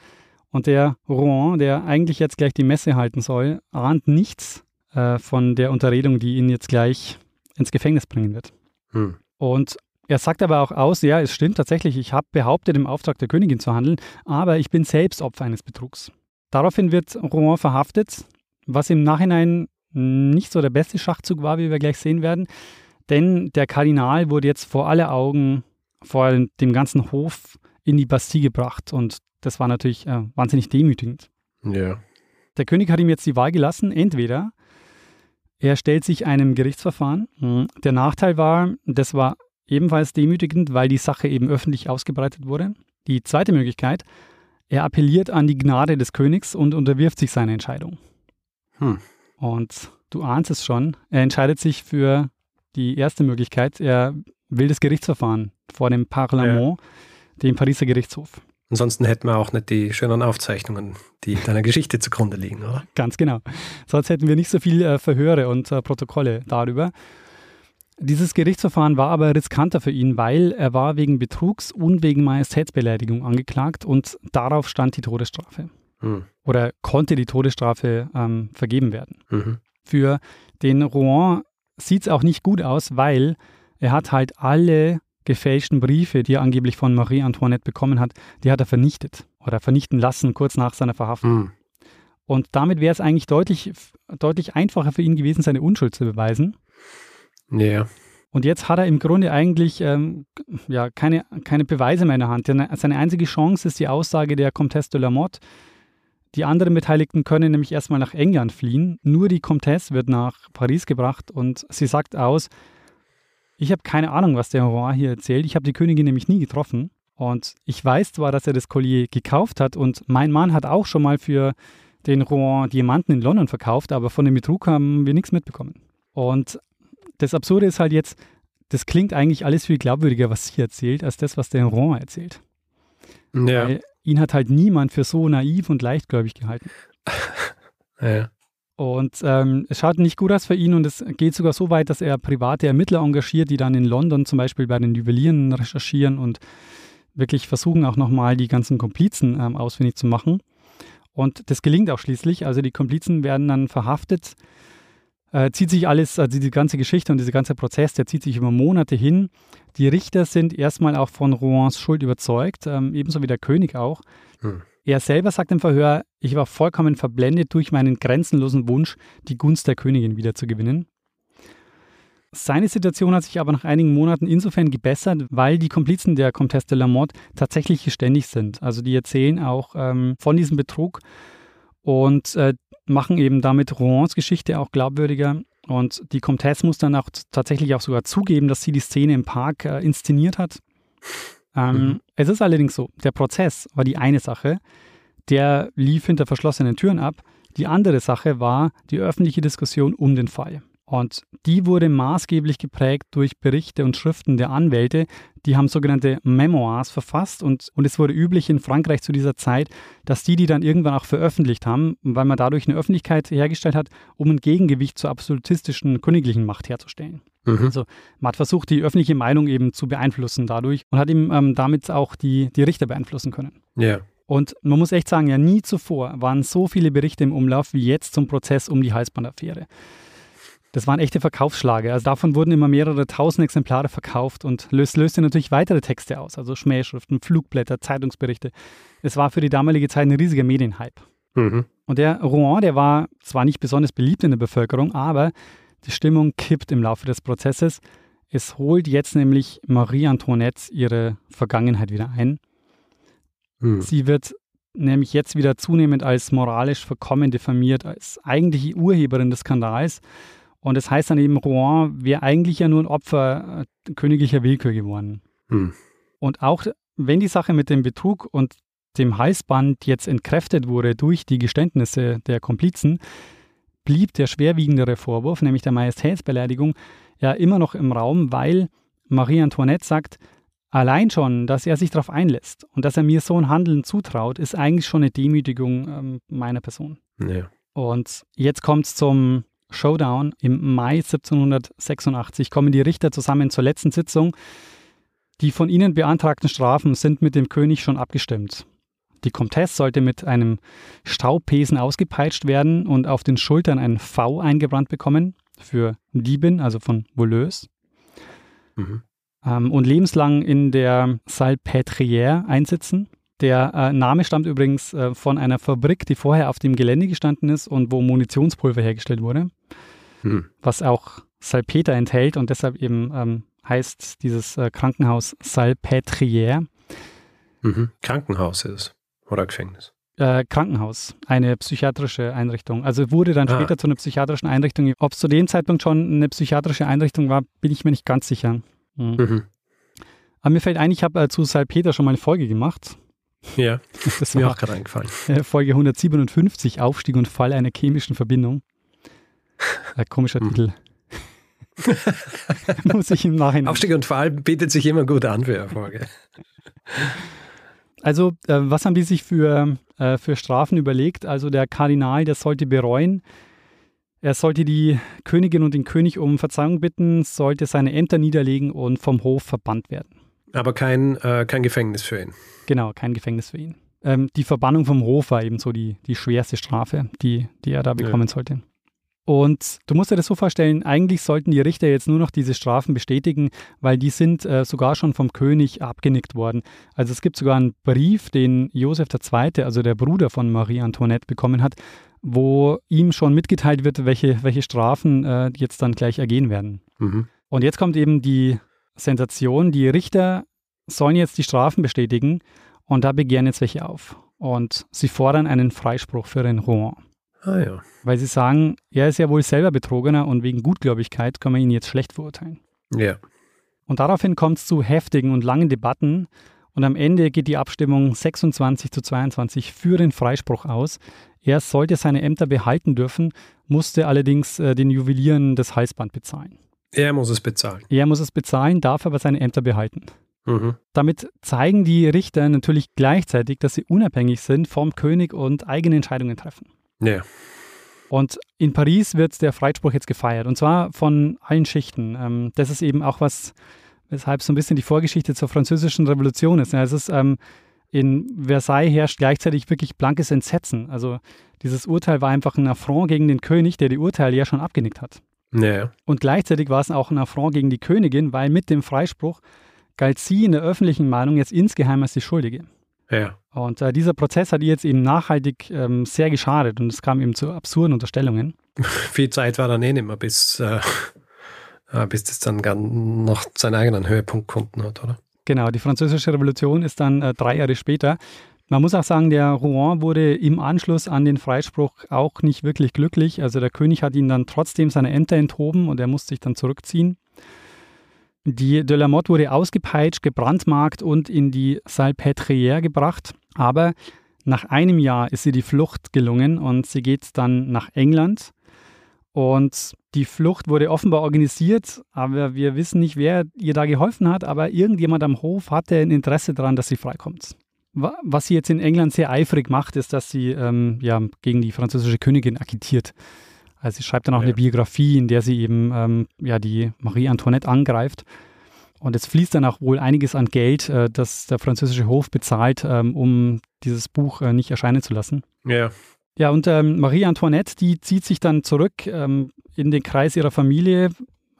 und der Rouen, der eigentlich jetzt gleich die Messe halten soll, ahnt nichts äh, von der Unterredung, die ihn jetzt gleich ins Gefängnis bringen wird. Mhm. Und er sagt aber auch aus, ja, es stimmt tatsächlich, ich habe behauptet, im Auftrag der Königin zu handeln, aber ich bin selbst Opfer eines Betrugs. Daraufhin wird Rouen verhaftet, was im Nachhinein nicht so der beste Schachzug war, wie wir gleich sehen werden, denn der Kardinal wurde jetzt vor alle Augen, vor dem ganzen Hof in die Bastille gebracht und das war natürlich äh, wahnsinnig demütigend. Ja. Der König hat ihm jetzt die Wahl gelassen, entweder Er stellt sich einem Gerichtsverfahren. Hm, der Nachteil war, das war ebenfalls demütigend, weil die Sache eben öffentlich ausgebreitet wurde. Die zweite Möglichkeit, er appelliert an die Gnade des Königs und unterwirft sich seiner Entscheidung. Hm. Und du ahnst es schon, er entscheidet sich für die erste Möglichkeit. Er will das Gerichtsverfahren vor dem Parlement, ja. dem Pariser Gerichtshof. Ansonsten hätten wir auch nicht die schönen Aufzeichnungen, die deiner Geschichte zugrunde liegen, oder? Ganz genau. Sonst hätten wir nicht so viel äh, Verhöre und äh, Protokolle darüber. Dieses Gerichtsverfahren war aber riskanter für ihn, weil er war wegen Betrugs und wegen Majestätsbeleidigung angeklagt und darauf stand die Todesstrafe. Hm. Oder konnte die Todesstrafe ähm, vergeben werden. Mhm. Für den Rouen sieht es auch nicht gut aus, weil er hat halt alle gefälschten Briefe, die er angeblich von Marie Antoinette bekommen hat, die hat er vernichtet oder vernichten lassen kurz nach seiner Verhaftung. Mhm. Und damit wäre es eigentlich deutlich, deutlich einfacher für ihn gewesen, seine Unschuld zu beweisen. Ja. Und jetzt hat er im Grunde eigentlich ähm, ja, keine, keine Beweise mehr in der Hand. Seine einzige Chance ist die Aussage der Comtesse de la Motte. Die anderen Beteiligten können nämlich erstmal nach England fliehen. Nur die Comtesse wird nach Paris gebracht und sie sagt aus, ich habe keine Ahnung, was der Roi hier erzählt. Ich habe die Königin nämlich nie getroffen. Und ich weiß zwar, dass er das Collier gekauft hat und mein Mann hat auch schon mal für den Rouen Diamanten in London verkauft, aber von dem Betrug haben wir nichts mitbekommen. Und das Absurde ist halt jetzt, das klingt eigentlich alles viel glaubwürdiger, was sie erzählt, als das, was der Rouen erzählt. Ja. Weil ihn hat halt niemand für so naiv und leichtgläubig gehalten. ja. Und ähm, es schaut nicht gut aus für ihn und es geht sogar so weit, dass er private Ermittler engagiert, die dann in London zum Beispiel bei den Juwelieren recherchieren und wirklich versuchen auch nochmal die ganzen Komplizen ähm, ausfindig zu machen. Und das gelingt auch schließlich. Also die Komplizen werden dann verhaftet äh, zieht sich alles, also die ganze Geschichte und dieser ganze Prozess, der zieht sich über Monate hin. Die Richter sind erstmal auch von Rohans Schuld überzeugt, ähm, ebenso wie der König auch. Hm. Er selber sagt im Verhör, ich war vollkommen verblendet durch meinen grenzenlosen Wunsch, die Gunst der Königin wiederzugewinnen. Seine Situation hat sich aber nach einigen Monaten insofern gebessert, weil die Komplizen der Comtesse de la Motte tatsächlich geständig sind. Also die erzählen auch ähm, von diesem Betrug und äh, machen eben damit Rohans Geschichte auch glaubwürdiger. Und die Comtesse muss dann auch tatsächlich auch sogar zugeben, dass sie die Szene im Park äh, inszeniert hat. Ähm, mhm. Es ist allerdings so, der Prozess war die eine Sache, der lief hinter verschlossenen Türen ab. Die andere Sache war die öffentliche Diskussion um den Fall. Und die wurde maßgeblich geprägt durch Berichte und Schriften der Anwälte. Die haben sogenannte Memoirs verfasst und, und es wurde üblich in Frankreich zu dieser Zeit, dass die die dann irgendwann auch veröffentlicht haben, weil man dadurch eine Öffentlichkeit hergestellt hat, um ein Gegengewicht zur absolutistischen königlichen Macht herzustellen. Mhm. Also man hat versucht, die öffentliche Meinung eben zu beeinflussen dadurch und hat eben ähm, damit auch die, die Richter beeinflussen können. Ja. Und man muss echt sagen, ja, nie zuvor waren so viele Berichte im Umlauf wie jetzt zum Prozess um die Halsbandaffäre. Das waren echte Verkaufsschlager. Also davon wurden immer mehrere tausend Exemplare verkauft und löst, löste natürlich weitere Texte aus, also Schmähschriften, Flugblätter, Zeitungsberichte. Es war für die damalige Zeit ein riesiger Medienhype. Mhm. Und der Rouen, der war zwar nicht besonders beliebt in der Bevölkerung, aber die Stimmung kippt im Laufe des Prozesses. Es holt jetzt nämlich Marie Antoinette ihre Vergangenheit wieder ein. Mhm. Sie wird nämlich jetzt wieder zunehmend als moralisch verkommen diffamiert, als eigentliche Urheberin des Skandals und das heißt dann eben, Rouen wäre eigentlich ja nur ein Opfer äh, königlicher Willkür geworden. Hm. Und auch wenn die Sache mit dem Betrug und dem Halsband jetzt entkräftet wurde durch die Geständnisse der Komplizen, blieb der schwerwiegendere Vorwurf, nämlich der Majestätsbeleidigung, ja immer noch im Raum, weil Marie Antoinette sagt, allein schon, dass er sich darauf einlässt und dass er mir so ein Handeln zutraut, ist eigentlich schon eine Demütigung ähm, meiner Person. Ja. Und jetzt kommt es zum Showdown im Mai 1786 kommen die Richter zusammen zur letzten Sitzung. Die von ihnen beantragten Strafen sind mit dem König schon abgestimmt. Die Comtesse sollte mit einem Staubpesen ausgepeitscht werden und auf den Schultern ein V eingebrannt bekommen für Diebin, also von Voleuse. Mhm. Ähm, und lebenslang in der Salpêtrière einsitzen. Der äh, Name stammt übrigens äh, von einer Fabrik, die vorher auf dem Gelände gestanden ist und wo Munitionspulver hergestellt wurde, hm. was auch Salpeter enthält und deshalb eben ähm, heißt dieses äh, Krankenhaus Salpêtrière. Mhm. Krankenhaus ist oder Gefängnis. Äh, Krankenhaus, eine psychiatrische Einrichtung. Also wurde dann ah. später zu einer psychiatrischen Einrichtung. Ob es zu dem Zeitpunkt schon eine psychiatrische Einrichtung war, bin ich mir nicht ganz sicher. Mhm. Mhm. Aber mir fällt ein, ich habe äh, zu Salpeter schon mal eine Folge gemacht. Ja, das ist mir auch gerade eingefallen. Äh, Folge 157, Aufstieg und Fall einer chemischen Verbindung. Äh, komischer mhm. Titel. Muss ich im Nachhinein. Aufstieg und Fall bietet sich immer gut an für Erfolge. Also, äh, was haben die sich für, äh, für Strafen überlegt? Also, der Kardinal, der sollte bereuen. Er sollte die Königin und den König um Verzeihung bitten, sollte seine Ämter niederlegen und vom Hof verbannt werden. Aber kein, äh, kein Gefängnis für ihn. Genau, kein Gefängnis für ihn. Ähm, die Verbannung vom Hof war eben so die, die schwerste Strafe, die, die er da bekommen ja. sollte. Und du musst dir das so vorstellen, eigentlich sollten die Richter jetzt nur noch diese Strafen bestätigen, weil die sind äh, sogar schon vom König abgenickt worden. Also es gibt sogar einen Brief, den Josef II., also der Bruder von Marie Antoinette, bekommen hat, wo ihm schon mitgeteilt wird, welche, welche Strafen äh, jetzt dann gleich ergehen werden. Mhm. Und jetzt kommt eben die Sensation, die Richter sollen jetzt die Strafen bestätigen und da begehren jetzt welche auf. Und sie fordern einen Freispruch für den Rouen. Ah ja. Weil sie sagen, er ist ja wohl selber Betrogener und wegen Gutgläubigkeit kann man ihn jetzt schlecht verurteilen. Ja. Und daraufhin kommt es zu heftigen und langen Debatten und am Ende geht die Abstimmung 26 zu 22 für den Freispruch aus. Er sollte seine Ämter behalten dürfen, musste allerdings äh, den Juwelieren das Halsband bezahlen. Er muss es bezahlen. Er muss es bezahlen, darf aber seine Ämter behalten. Mhm. Damit zeigen die Richter natürlich gleichzeitig, dass sie unabhängig sind vom König und eigene Entscheidungen treffen. Ja. Und in Paris wird der Freispruch jetzt gefeiert und zwar von allen Schichten. Ähm, das ist eben auch was, weshalb so ein bisschen die Vorgeschichte zur französischen Revolution ist. Es ist ähm, in Versailles herrscht gleichzeitig wirklich blankes Entsetzen. Also dieses Urteil war einfach ein Affront gegen den König, der die Urteile ja schon abgenickt hat. Ja. Und gleichzeitig war es auch ein Affront gegen die Königin, weil mit dem Freispruch galt sie in der öffentlichen Meinung jetzt insgeheim als die Schuldige. Ja. Und äh, dieser Prozess hat ihr jetzt eben nachhaltig ähm, sehr geschadet und es kam eben zu absurden Unterstellungen. Viel Zeit war dann eh nicht mehr, bis, äh, äh bis das dann noch seinen eigenen Höhepunkt gefunden hat, oder? Genau, die Französische Revolution ist dann äh, drei Jahre später. Man muss auch sagen, der Rouen wurde im Anschluss an den Freispruch auch nicht wirklich glücklich. Also der König hat ihn dann trotzdem seine Ämter enthoben und er musste sich dann zurückziehen. Die de la Motte wurde ausgepeitscht, gebrandmarkt und in die Salpêtrière gebracht. Aber nach einem Jahr ist sie die Flucht gelungen und sie geht dann nach England. Und die Flucht wurde offenbar organisiert, aber wir wissen nicht, wer ihr da geholfen hat. Aber irgendjemand am Hof hatte ein Interesse daran, dass sie freikommt. Was sie jetzt in England sehr eifrig macht, ist, dass sie ähm, ja, gegen die französische Königin agitiert. Also sie schreibt dann auch ja. eine Biografie, in der sie eben ähm, ja, die Marie Antoinette angreift. Und es fließt dann auch wohl einiges an Geld, äh, das der französische Hof bezahlt, ähm, um dieses Buch äh, nicht erscheinen zu lassen. Ja. Ja, und ähm, Marie Antoinette, die zieht sich dann zurück ähm, in den Kreis ihrer Familie.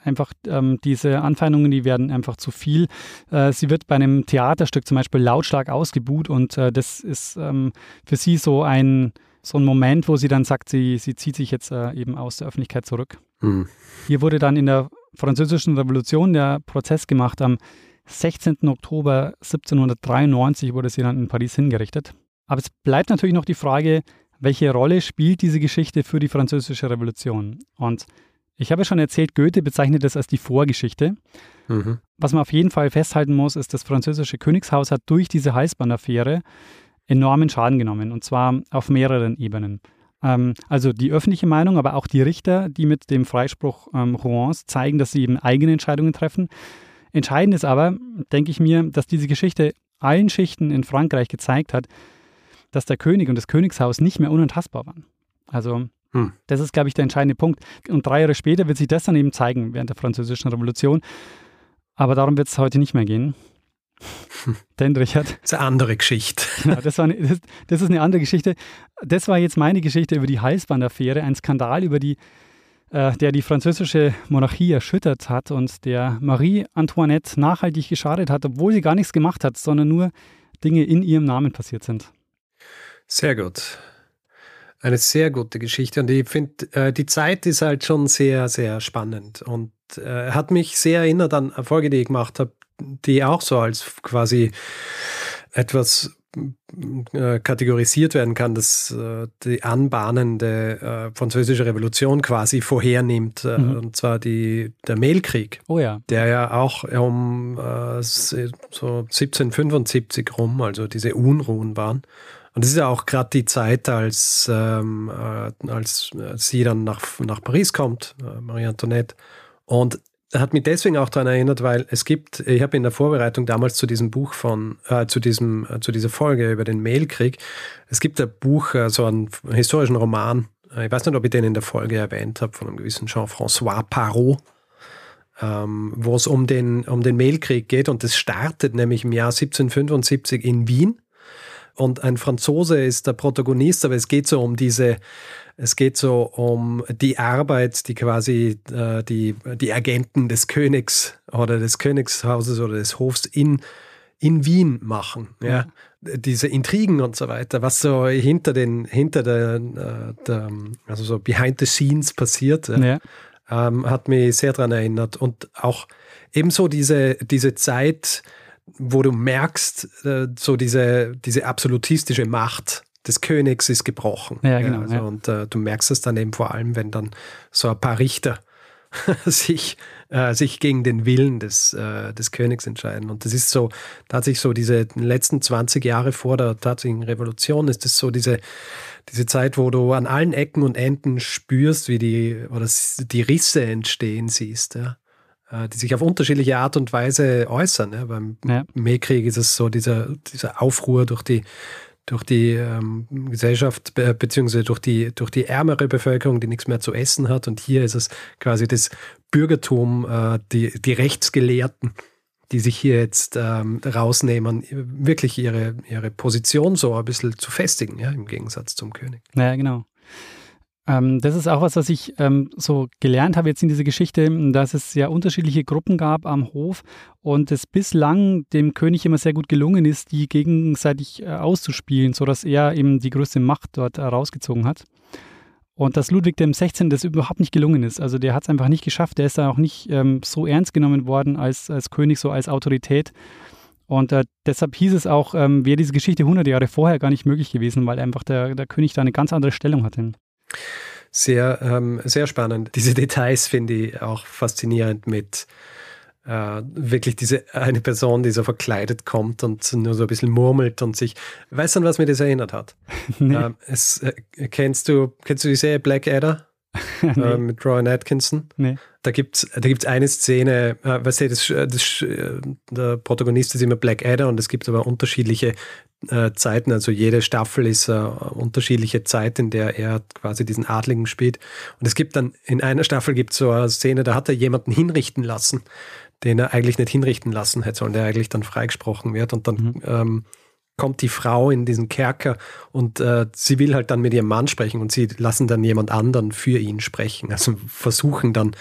Einfach ähm, diese Anfeindungen, die werden einfach zu viel. Äh, sie wird bei einem Theaterstück zum Beispiel lautstark ausgebuht und äh, das ist ähm, für sie so ein, so ein Moment, wo sie dann sagt, sie, sie zieht sich jetzt äh, eben aus der Öffentlichkeit zurück. Mhm. Hier wurde dann in der Französischen Revolution der Prozess gemacht. Am 16. Oktober 1793 wurde sie dann in Paris hingerichtet. Aber es bleibt natürlich noch die Frage, welche Rolle spielt diese Geschichte für die Französische Revolution? Und ich habe schon erzählt, Goethe bezeichnet das als die Vorgeschichte. Mhm. Was man auf jeden Fall festhalten muss, ist, das französische Königshaus hat durch diese Halsbandaffäre enormen Schaden genommen, und zwar auf mehreren Ebenen. Ähm, also die öffentliche Meinung, aber auch die Richter, die mit dem Freispruch ähm, Rouens zeigen, dass sie eben eigene Entscheidungen treffen. Entscheidend ist aber, denke ich mir, dass diese Geschichte allen Schichten in Frankreich gezeigt hat, dass der König und das Königshaus nicht mehr unantastbar waren. Also hm. das ist, glaube ich, der entscheidende Punkt. Und drei Jahre später wird sich das dann eben zeigen während der Französischen Revolution. Aber darum wird es heute nicht mehr gehen. Denn Richard. Das ist eine andere Geschichte. Genau, das, eine, das, das, ist eine andere Geschichte. Das war jetzt meine Geschichte über die Halsbandaffäre, ein Skandal, über die, äh, der die französische Monarchie erschüttert hat und der Marie Antoinette nachhaltig geschadet hat, obwohl sie gar nichts gemacht hat, sondern nur Dinge in ihrem Namen passiert sind. Sehr gut. Eine sehr gute Geschichte und ich finde, äh, die Zeit ist halt schon sehr, sehr spannend und äh, hat mich sehr erinnert an Erfolge, die ich gemacht habe, die auch so als quasi etwas äh, kategorisiert werden kann, dass äh, die anbahnende äh, französische Revolution quasi vorhernimmt, mhm. und zwar die, der Mehlkrieg, oh ja. der ja auch um so 1775 rum, also diese Unruhen waren. Und es ist ja auch gerade die Zeit, als, ähm, äh, als sie dann nach, nach Paris kommt, Marie Antoinette. Und hat mich deswegen auch daran erinnert, weil es gibt, ich habe in der Vorbereitung damals zu diesem Buch von, äh, zu diesem, äh, zu dieser Folge über den Mailkrieg, es gibt ein Buch, äh, so einen historischen Roman, äh, ich weiß nicht, ob ich den in der Folge erwähnt habe, von einem gewissen Jean-François Parot, ähm, wo es um den, um den Mailkrieg geht und das startet nämlich im Jahr 1775 in Wien und ein Franzose ist der Protagonist, aber es geht so um diese, es geht so um die Arbeit, die quasi äh, die, die Agenten des Königs oder des Königshauses oder des Hofs in, in Wien machen. Ja. ja. Diese Intrigen und so weiter, was so hinter den, hinter der, äh, der also so behind the scenes passiert, ja. Ähm, hat mich sehr daran erinnert. Und auch ebenso diese, diese Zeit, wo du merkst, äh, so diese, diese absolutistische Macht des Königs ist gebrochen. Ja, genau. Also, ja. Und äh, du merkst es dann eben vor allem, wenn dann so ein paar Richter sich, äh, sich gegen den Willen des, äh, des Königs entscheiden. Und das ist so, tatsächlich so diese letzten 20 Jahre vor der tatsächlichen Revolution ist das so diese, diese Zeit, wo du an allen Ecken und Enden spürst, wie die, oder die Risse entstehen siehst. Ja. Äh, die sich auf unterschiedliche Art und Weise äußern. Ja. Beim ja. Meerkrieg ist es so dieser, dieser Aufruhr durch die, durch die ähm, Gesellschaft be beziehungsweise durch die, durch die ärmere Bevölkerung, die nichts mehr zu essen hat. Und hier ist es quasi das Bürgertum, äh, die, die Rechtsgelehrten, die sich hier jetzt ähm, rausnehmen, wirklich ihre, ihre Position so ein bisschen zu festigen, ja, im Gegensatz zum König. Ja, genau. Ähm, das ist auch was, was ich ähm, so gelernt habe jetzt in dieser Geschichte, dass es ja unterschiedliche Gruppen gab am Hof und es bislang dem König immer sehr gut gelungen ist, die gegenseitig äh, auszuspielen, sodass er eben die größte Macht dort herausgezogen hat. Und dass Ludwig dem 16. das überhaupt nicht gelungen ist. Also der hat es einfach nicht geschafft. Der ist da auch nicht ähm, so ernst genommen worden als, als König, so als Autorität. Und äh, deshalb hieß es auch, ähm, wäre diese Geschichte 100 Jahre vorher gar nicht möglich gewesen, weil einfach der, der König da eine ganz andere Stellung hatte. Sehr, ähm, sehr spannend. Diese Details finde ich auch faszinierend mit äh, wirklich diese eine Person, die so verkleidet kommt und nur so ein bisschen murmelt und sich. Weißt du, an was mir das erinnert hat? Nee. Ähm, es, äh, kennst, du, kennst du die Serie Black Adder? nee. äh, mit Rowan Atkinson. Nee. Da gibt es da gibt's eine Szene, äh, weißt du, das, das, äh, der Protagonist ist immer Black Adder und es gibt aber unterschiedliche äh, Zeiten. Also jede Staffel ist eine unterschiedliche Zeit, in der er quasi diesen Adligen spielt. Und es gibt dann, in einer Staffel gibt es so eine Szene, da hat er jemanden hinrichten lassen, den er eigentlich nicht hinrichten lassen hätte sollen, der eigentlich dann freigesprochen wird. Und dann mhm. ähm, kommt die Frau in diesen Kerker und äh, sie will halt dann mit ihrem Mann sprechen und sie lassen dann jemand anderen für ihn sprechen. Also versuchen dann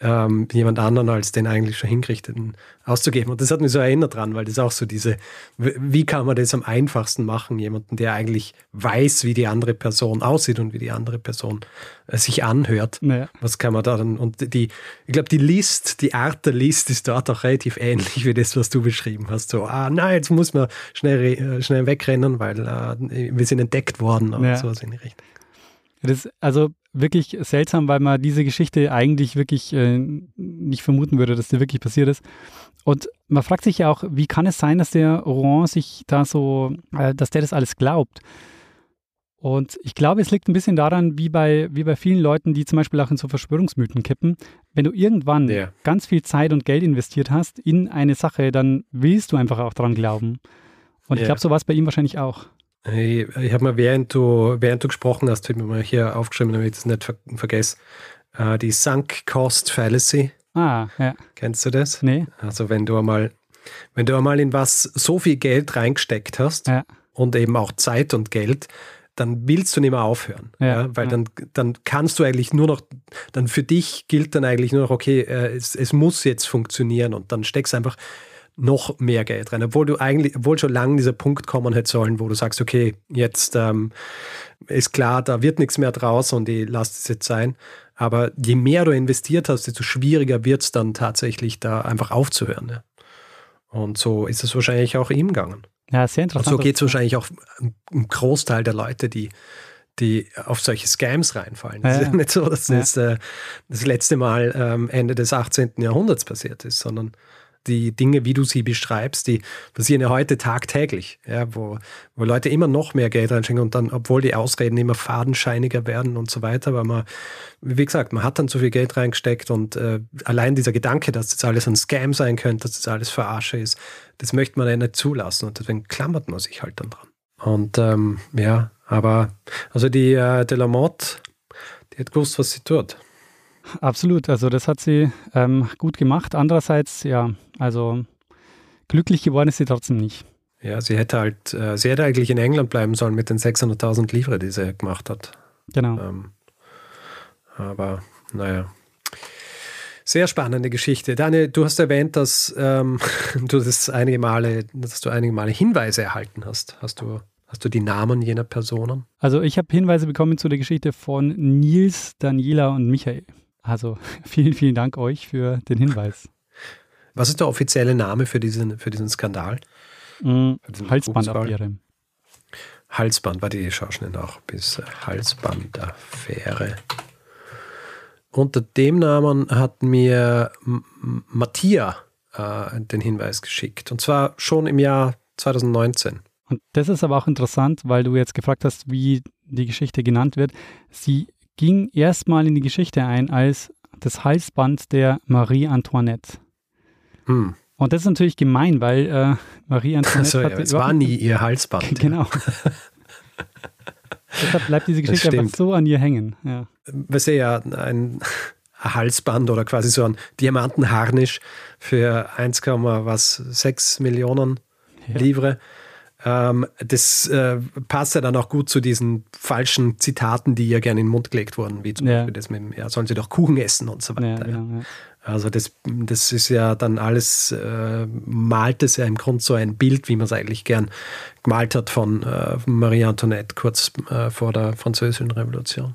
ähm, jemand anderen als den eigentlich schon hingerichteten auszugeben. Und das hat mich so erinnert dran, weil das auch so diese, wie kann man das am einfachsten machen? Jemanden, der eigentlich weiß, wie die andere Person aussieht und wie die andere Person äh, sich anhört. Naja. Was kann man da dann? Und die, ich glaube, die List, die Art der List ist dort auch relativ ähnlich wie das, was du beschrieben hast. So, ah, nein, jetzt muss man schnell, äh, schnell wegrennen, weil äh, wir sind entdeckt worden oder ja. sowas in die Richtung. Das, also wirklich seltsam, weil man diese Geschichte eigentlich wirklich äh, nicht vermuten würde, dass die wirklich passiert ist. Und man fragt sich ja auch, wie kann es sein, dass der Rouen sich da so, äh, dass der das alles glaubt? Und ich glaube, es liegt ein bisschen daran, wie bei, wie bei vielen Leuten, die zum Beispiel auch in so Verschwörungsmythen kippen. Wenn du irgendwann yeah. ganz viel Zeit und Geld investiert hast in eine Sache, dann willst du einfach auch daran glauben. Und yeah. ich glaube, so war es bei ihm wahrscheinlich auch. Ich, ich habe mal, während du, während du gesprochen hast, habe ich mir mal hier aufgeschrieben, damit ich es nicht ver vergesse, äh, die Sunk Cost Fallacy. Ah, ja. Kennst du das? Nee. Also wenn du einmal, wenn du einmal in was so viel Geld reingesteckt hast ja. und eben auch Zeit und Geld, dann willst du nicht mehr aufhören. Ja, ja, weil ja. Dann, dann kannst du eigentlich nur noch, dann für dich gilt dann eigentlich nur noch, okay, äh, es, es muss jetzt funktionieren und dann steckst einfach noch mehr Geld rein, obwohl du eigentlich, obwohl schon lange dieser Punkt kommen hätte sollen, wo du sagst, okay, jetzt ähm, ist klar, da wird nichts mehr draus und ich lasse es jetzt sein. Aber je mehr du investiert hast, desto schwieriger wird es dann tatsächlich, da einfach aufzuhören. Ja. Und so ist es wahrscheinlich auch ihm gegangen. Ja, sehr interessant. Und so geht es wahrscheinlich auch ein Großteil der Leute, die, die auf solche Scams reinfallen. Es ja, ist ja nicht so, dass ja. das äh, das letzte Mal ähm, Ende des 18. Jahrhunderts passiert ist, sondern die Dinge, wie du sie beschreibst, die passieren ja heute tagtäglich, ja, wo, wo Leute immer noch mehr Geld reinschenken und dann, obwohl die Ausreden immer fadenscheiniger werden und so weiter, weil man, wie gesagt, man hat dann zu viel Geld reingesteckt und äh, allein dieser Gedanke, dass das alles ein Scam sein könnte, dass das alles Verarsche ist, das möchte man ja nicht zulassen und deswegen klammert man sich halt dann dran. Und ähm, ja, aber also die äh, Delamotte, die hat gewusst, was sie tut. Absolut, also das hat sie ähm, gut gemacht. Andererseits, ja, also glücklich geworden ist sie trotzdem nicht. Ja, sie hätte halt, äh, sie hätte eigentlich in England bleiben sollen mit den 600.000 Livre, die sie gemacht hat. Genau. Ähm, aber naja. Sehr spannende Geschichte. Daniel, du hast erwähnt, dass ähm, du das einige Male, dass du einige Male Hinweise erhalten hast. Hast du, hast du die Namen jener Personen? Also ich habe Hinweise bekommen zu der Geschichte von Nils, Daniela und Michael. Also vielen, vielen Dank euch für den Hinweis. Was ist der offizielle Name für diesen, für diesen Skandal? Mm, Halsbandaffäre. Halsband, warte, ich schaue schnell nach. Bis Halsbandaffäre. Unter dem Namen hat mir Matthias äh, den Hinweis geschickt. Und zwar schon im Jahr 2019. Und das ist aber auch interessant, weil du jetzt gefragt hast, wie die Geschichte genannt wird. Sie ging erstmal in die Geschichte ein als das Halsband der Marie Antoinette. Hm. Und das ist natürlich gemein, weil äh, Marie Antoinette so, ja, es war nie ihr Halsband. genau. Deshalb bleibt diese Geschichte einfach so an ihr hängen. Ja. Was ja ein Halsband oder quasi so ein Diamantenharnisch für 1,6 Millionen ja. Ähm, das äh, passt ja dann auch gut zu diesen falschen Zitaten, die ja gerne in den Mund gelegt wurden, wie zum ja. Beispiel das mit dem, ja, sollen sie doch Kuchen essen und so weiter. Ja, genau. Also das, das ist ja dann alles, äh, malt es ja im Grunde so ein Bild, wie man es eigentlich gern gemalt hat von äh, Marie Antoinette kurz äh, vor der Französischen Revolution.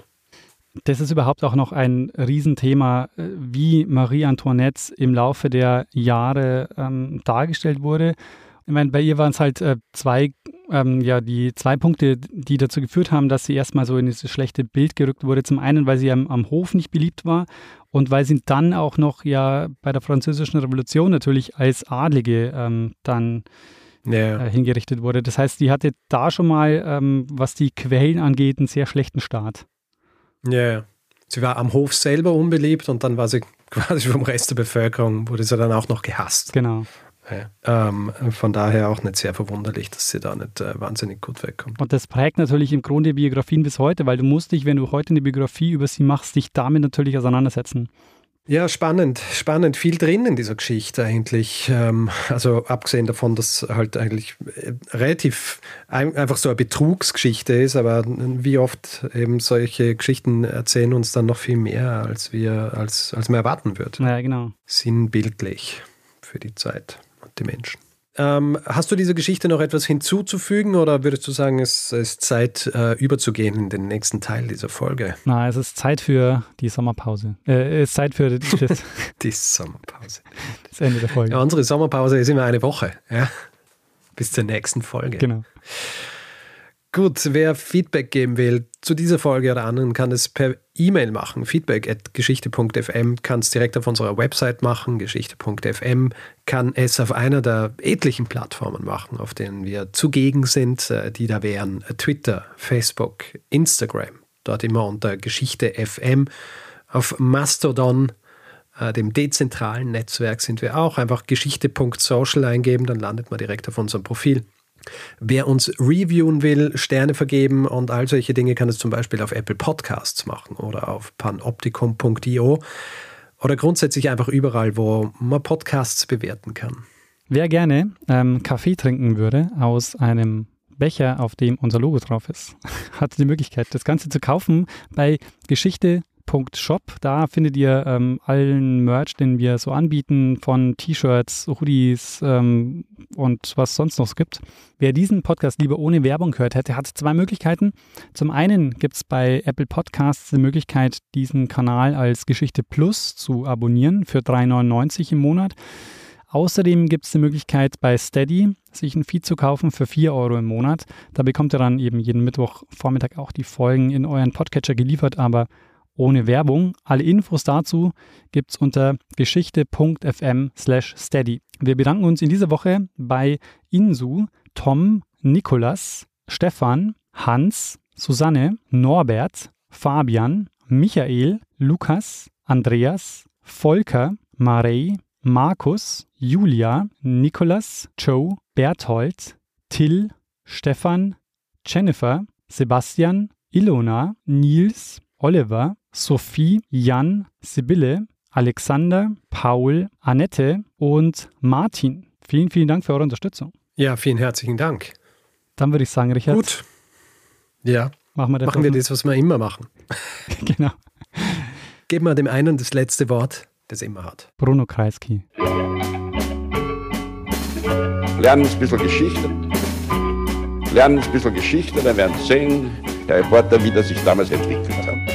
Das ist überhaupt auch noch ein Riesenthema, äh, wie Marie Antoinette im Laufe der Jahre ähm, dargestellt wurde ich meine, bei ihr waren es halt äh, zwei, ähm, ja, die zwei Punkte, die dazu geführt haben, dass sie erstmal so in dieses schlechte Bild gerückt wurde. Zum einen, weil sie am, am Hof nicht beliebt war und weil sie dann auch noch ja bei der Französischen Revolution natürlich als Adlige ähm, dann ja. äh, hingerichtet wurde. Das heißt, die hatte da schon mal, ähm, was die Quellen angeht, einen sehr schlechten Start. Ja, sie war am Hof selber unbeliebt und dann war sie quasi vom Rest der Bevölkerung, wurde sie dann auch noch gehasst. Genau. Ähm, von daher auch nicht sehr verwunderlich, dass sie da nicht äh, wahnsinnig gut wegkommt. Und das prägt natürlich im Grunde Biografien bis heute, weil du musst dich, wenn du heute eine Biografie über sie machst, dich damit natürlich auseinandersetzen. Ja, spannend, spannend, viel drin in dieser Geschichte eigentlich. Ähm, also abgesehen davon, dass halt eigentlich äh, relativ einfach so eine Betrugsgeschichte ist, aber wie oft eben solche Geschichten erzählen uns dann noch viel mehr, als wir, als, als man erwarten würde. Ja, genau. Sinnbildlich für die Zeit die Menschen. Ähm, hast du dieser Geschichte noch etwas hinzuzufügen oder würdest du sagen, es ist Zeit, äh, überzugehen in den nächsten Teil dieser Folge? Na, es ist Zeit für die Sommerpause. Äh, es ist Zeit für das, die Sommerpause. Das Ende der Folge. Ja, unsere Sommerpause ist immer eine Woche. Ja? Bis zur nächsten Folge. Genau. Gut, wer Feedback geben will zu dieser Folge oder anderen, kann es per E-Mail machen. Feedback at geschichte.fm kann es direkt auf unserer Website machen. Geschichte.fm kann es auf einer der etlichen Plattformen machen, auf denen wir zugegen sind. Äh, die da wären Twitter, Facebook, Instagram. Dort immer unter Geschichte FM. Auf Mastodon, äh, dem dezentralen Netzwerk, sind wir auch. Einfach geschichte.social eingeben, dann landet man direkt auf unserem Profil. Wer uns reviewen will, Sterne vergeben und all solche Dinge kann es zum Beispiel auf Apple Podcasts machen oder auf panoptikum.io oder grundsätzlich einfach überall, wo man Podcasts bewerten kann. Wer gerne ähm, Kaffee trinken würde aus einem Becher, auf dem unser Logo drauf ist, hat die Möglichkeit, das Ganze zu kaufen bei Geschichte Shop. Da findet ihr ähm, allen Merch, den wir so anbieten, von T-Shirts, Hoodies ähm, und was sonst noch gibt. Wer diesen Podcast lieber ohne Werbung hört hätte, hat zwei Möglichkeiten. Zum einen gibt es bei Apple Podcasts die Möglichkeit, diesen Kanal als Geschichte Plus zu abonnieren für 3,99 im Monat. Außerdem gibt es die Möglichkeit bei Steady sich ein Feed zu kaufen für 4 Euro im Monat. Da bekommt ihr dann eben jeden Mittwochvormittag auch die Folgen in euren Podcatcher geliefert, aber ohne Werbung. Alle Infos dazu gibt es unter geschichte.fm steady. Wir bedanken uns in dieser Woche bei Insu, Tom, Nikolas, Stefan, Hans, Susanne, Norbert, Fabian, Michael, Lukas, Andreas, Volker, Marei, Markus, Julia, Nikolas, Joe, Berthold, Till, Stefan, Jennifer, Sebastian, Ilona, Nils, Oliver, Sophie, Jan, Sibylle, Alexander, Paul, Annette und Martin. Vielen, vielen Dank für eure Unterstützung. Ja, vielen herzlichen Dank. Dann würde ich sagen, Richard. Gut. Ja. Machen wir, machen wir das, was wir immer machen. genau. Geben wir dem einen das letzte Wort, das immer hat. Bruno Kreisky. Lernen ein bisschen Geschichte. Lernen ein bisschen Geschichte, dann werden Sie sehen, der Reporter, wie das sich damals entwickelt hat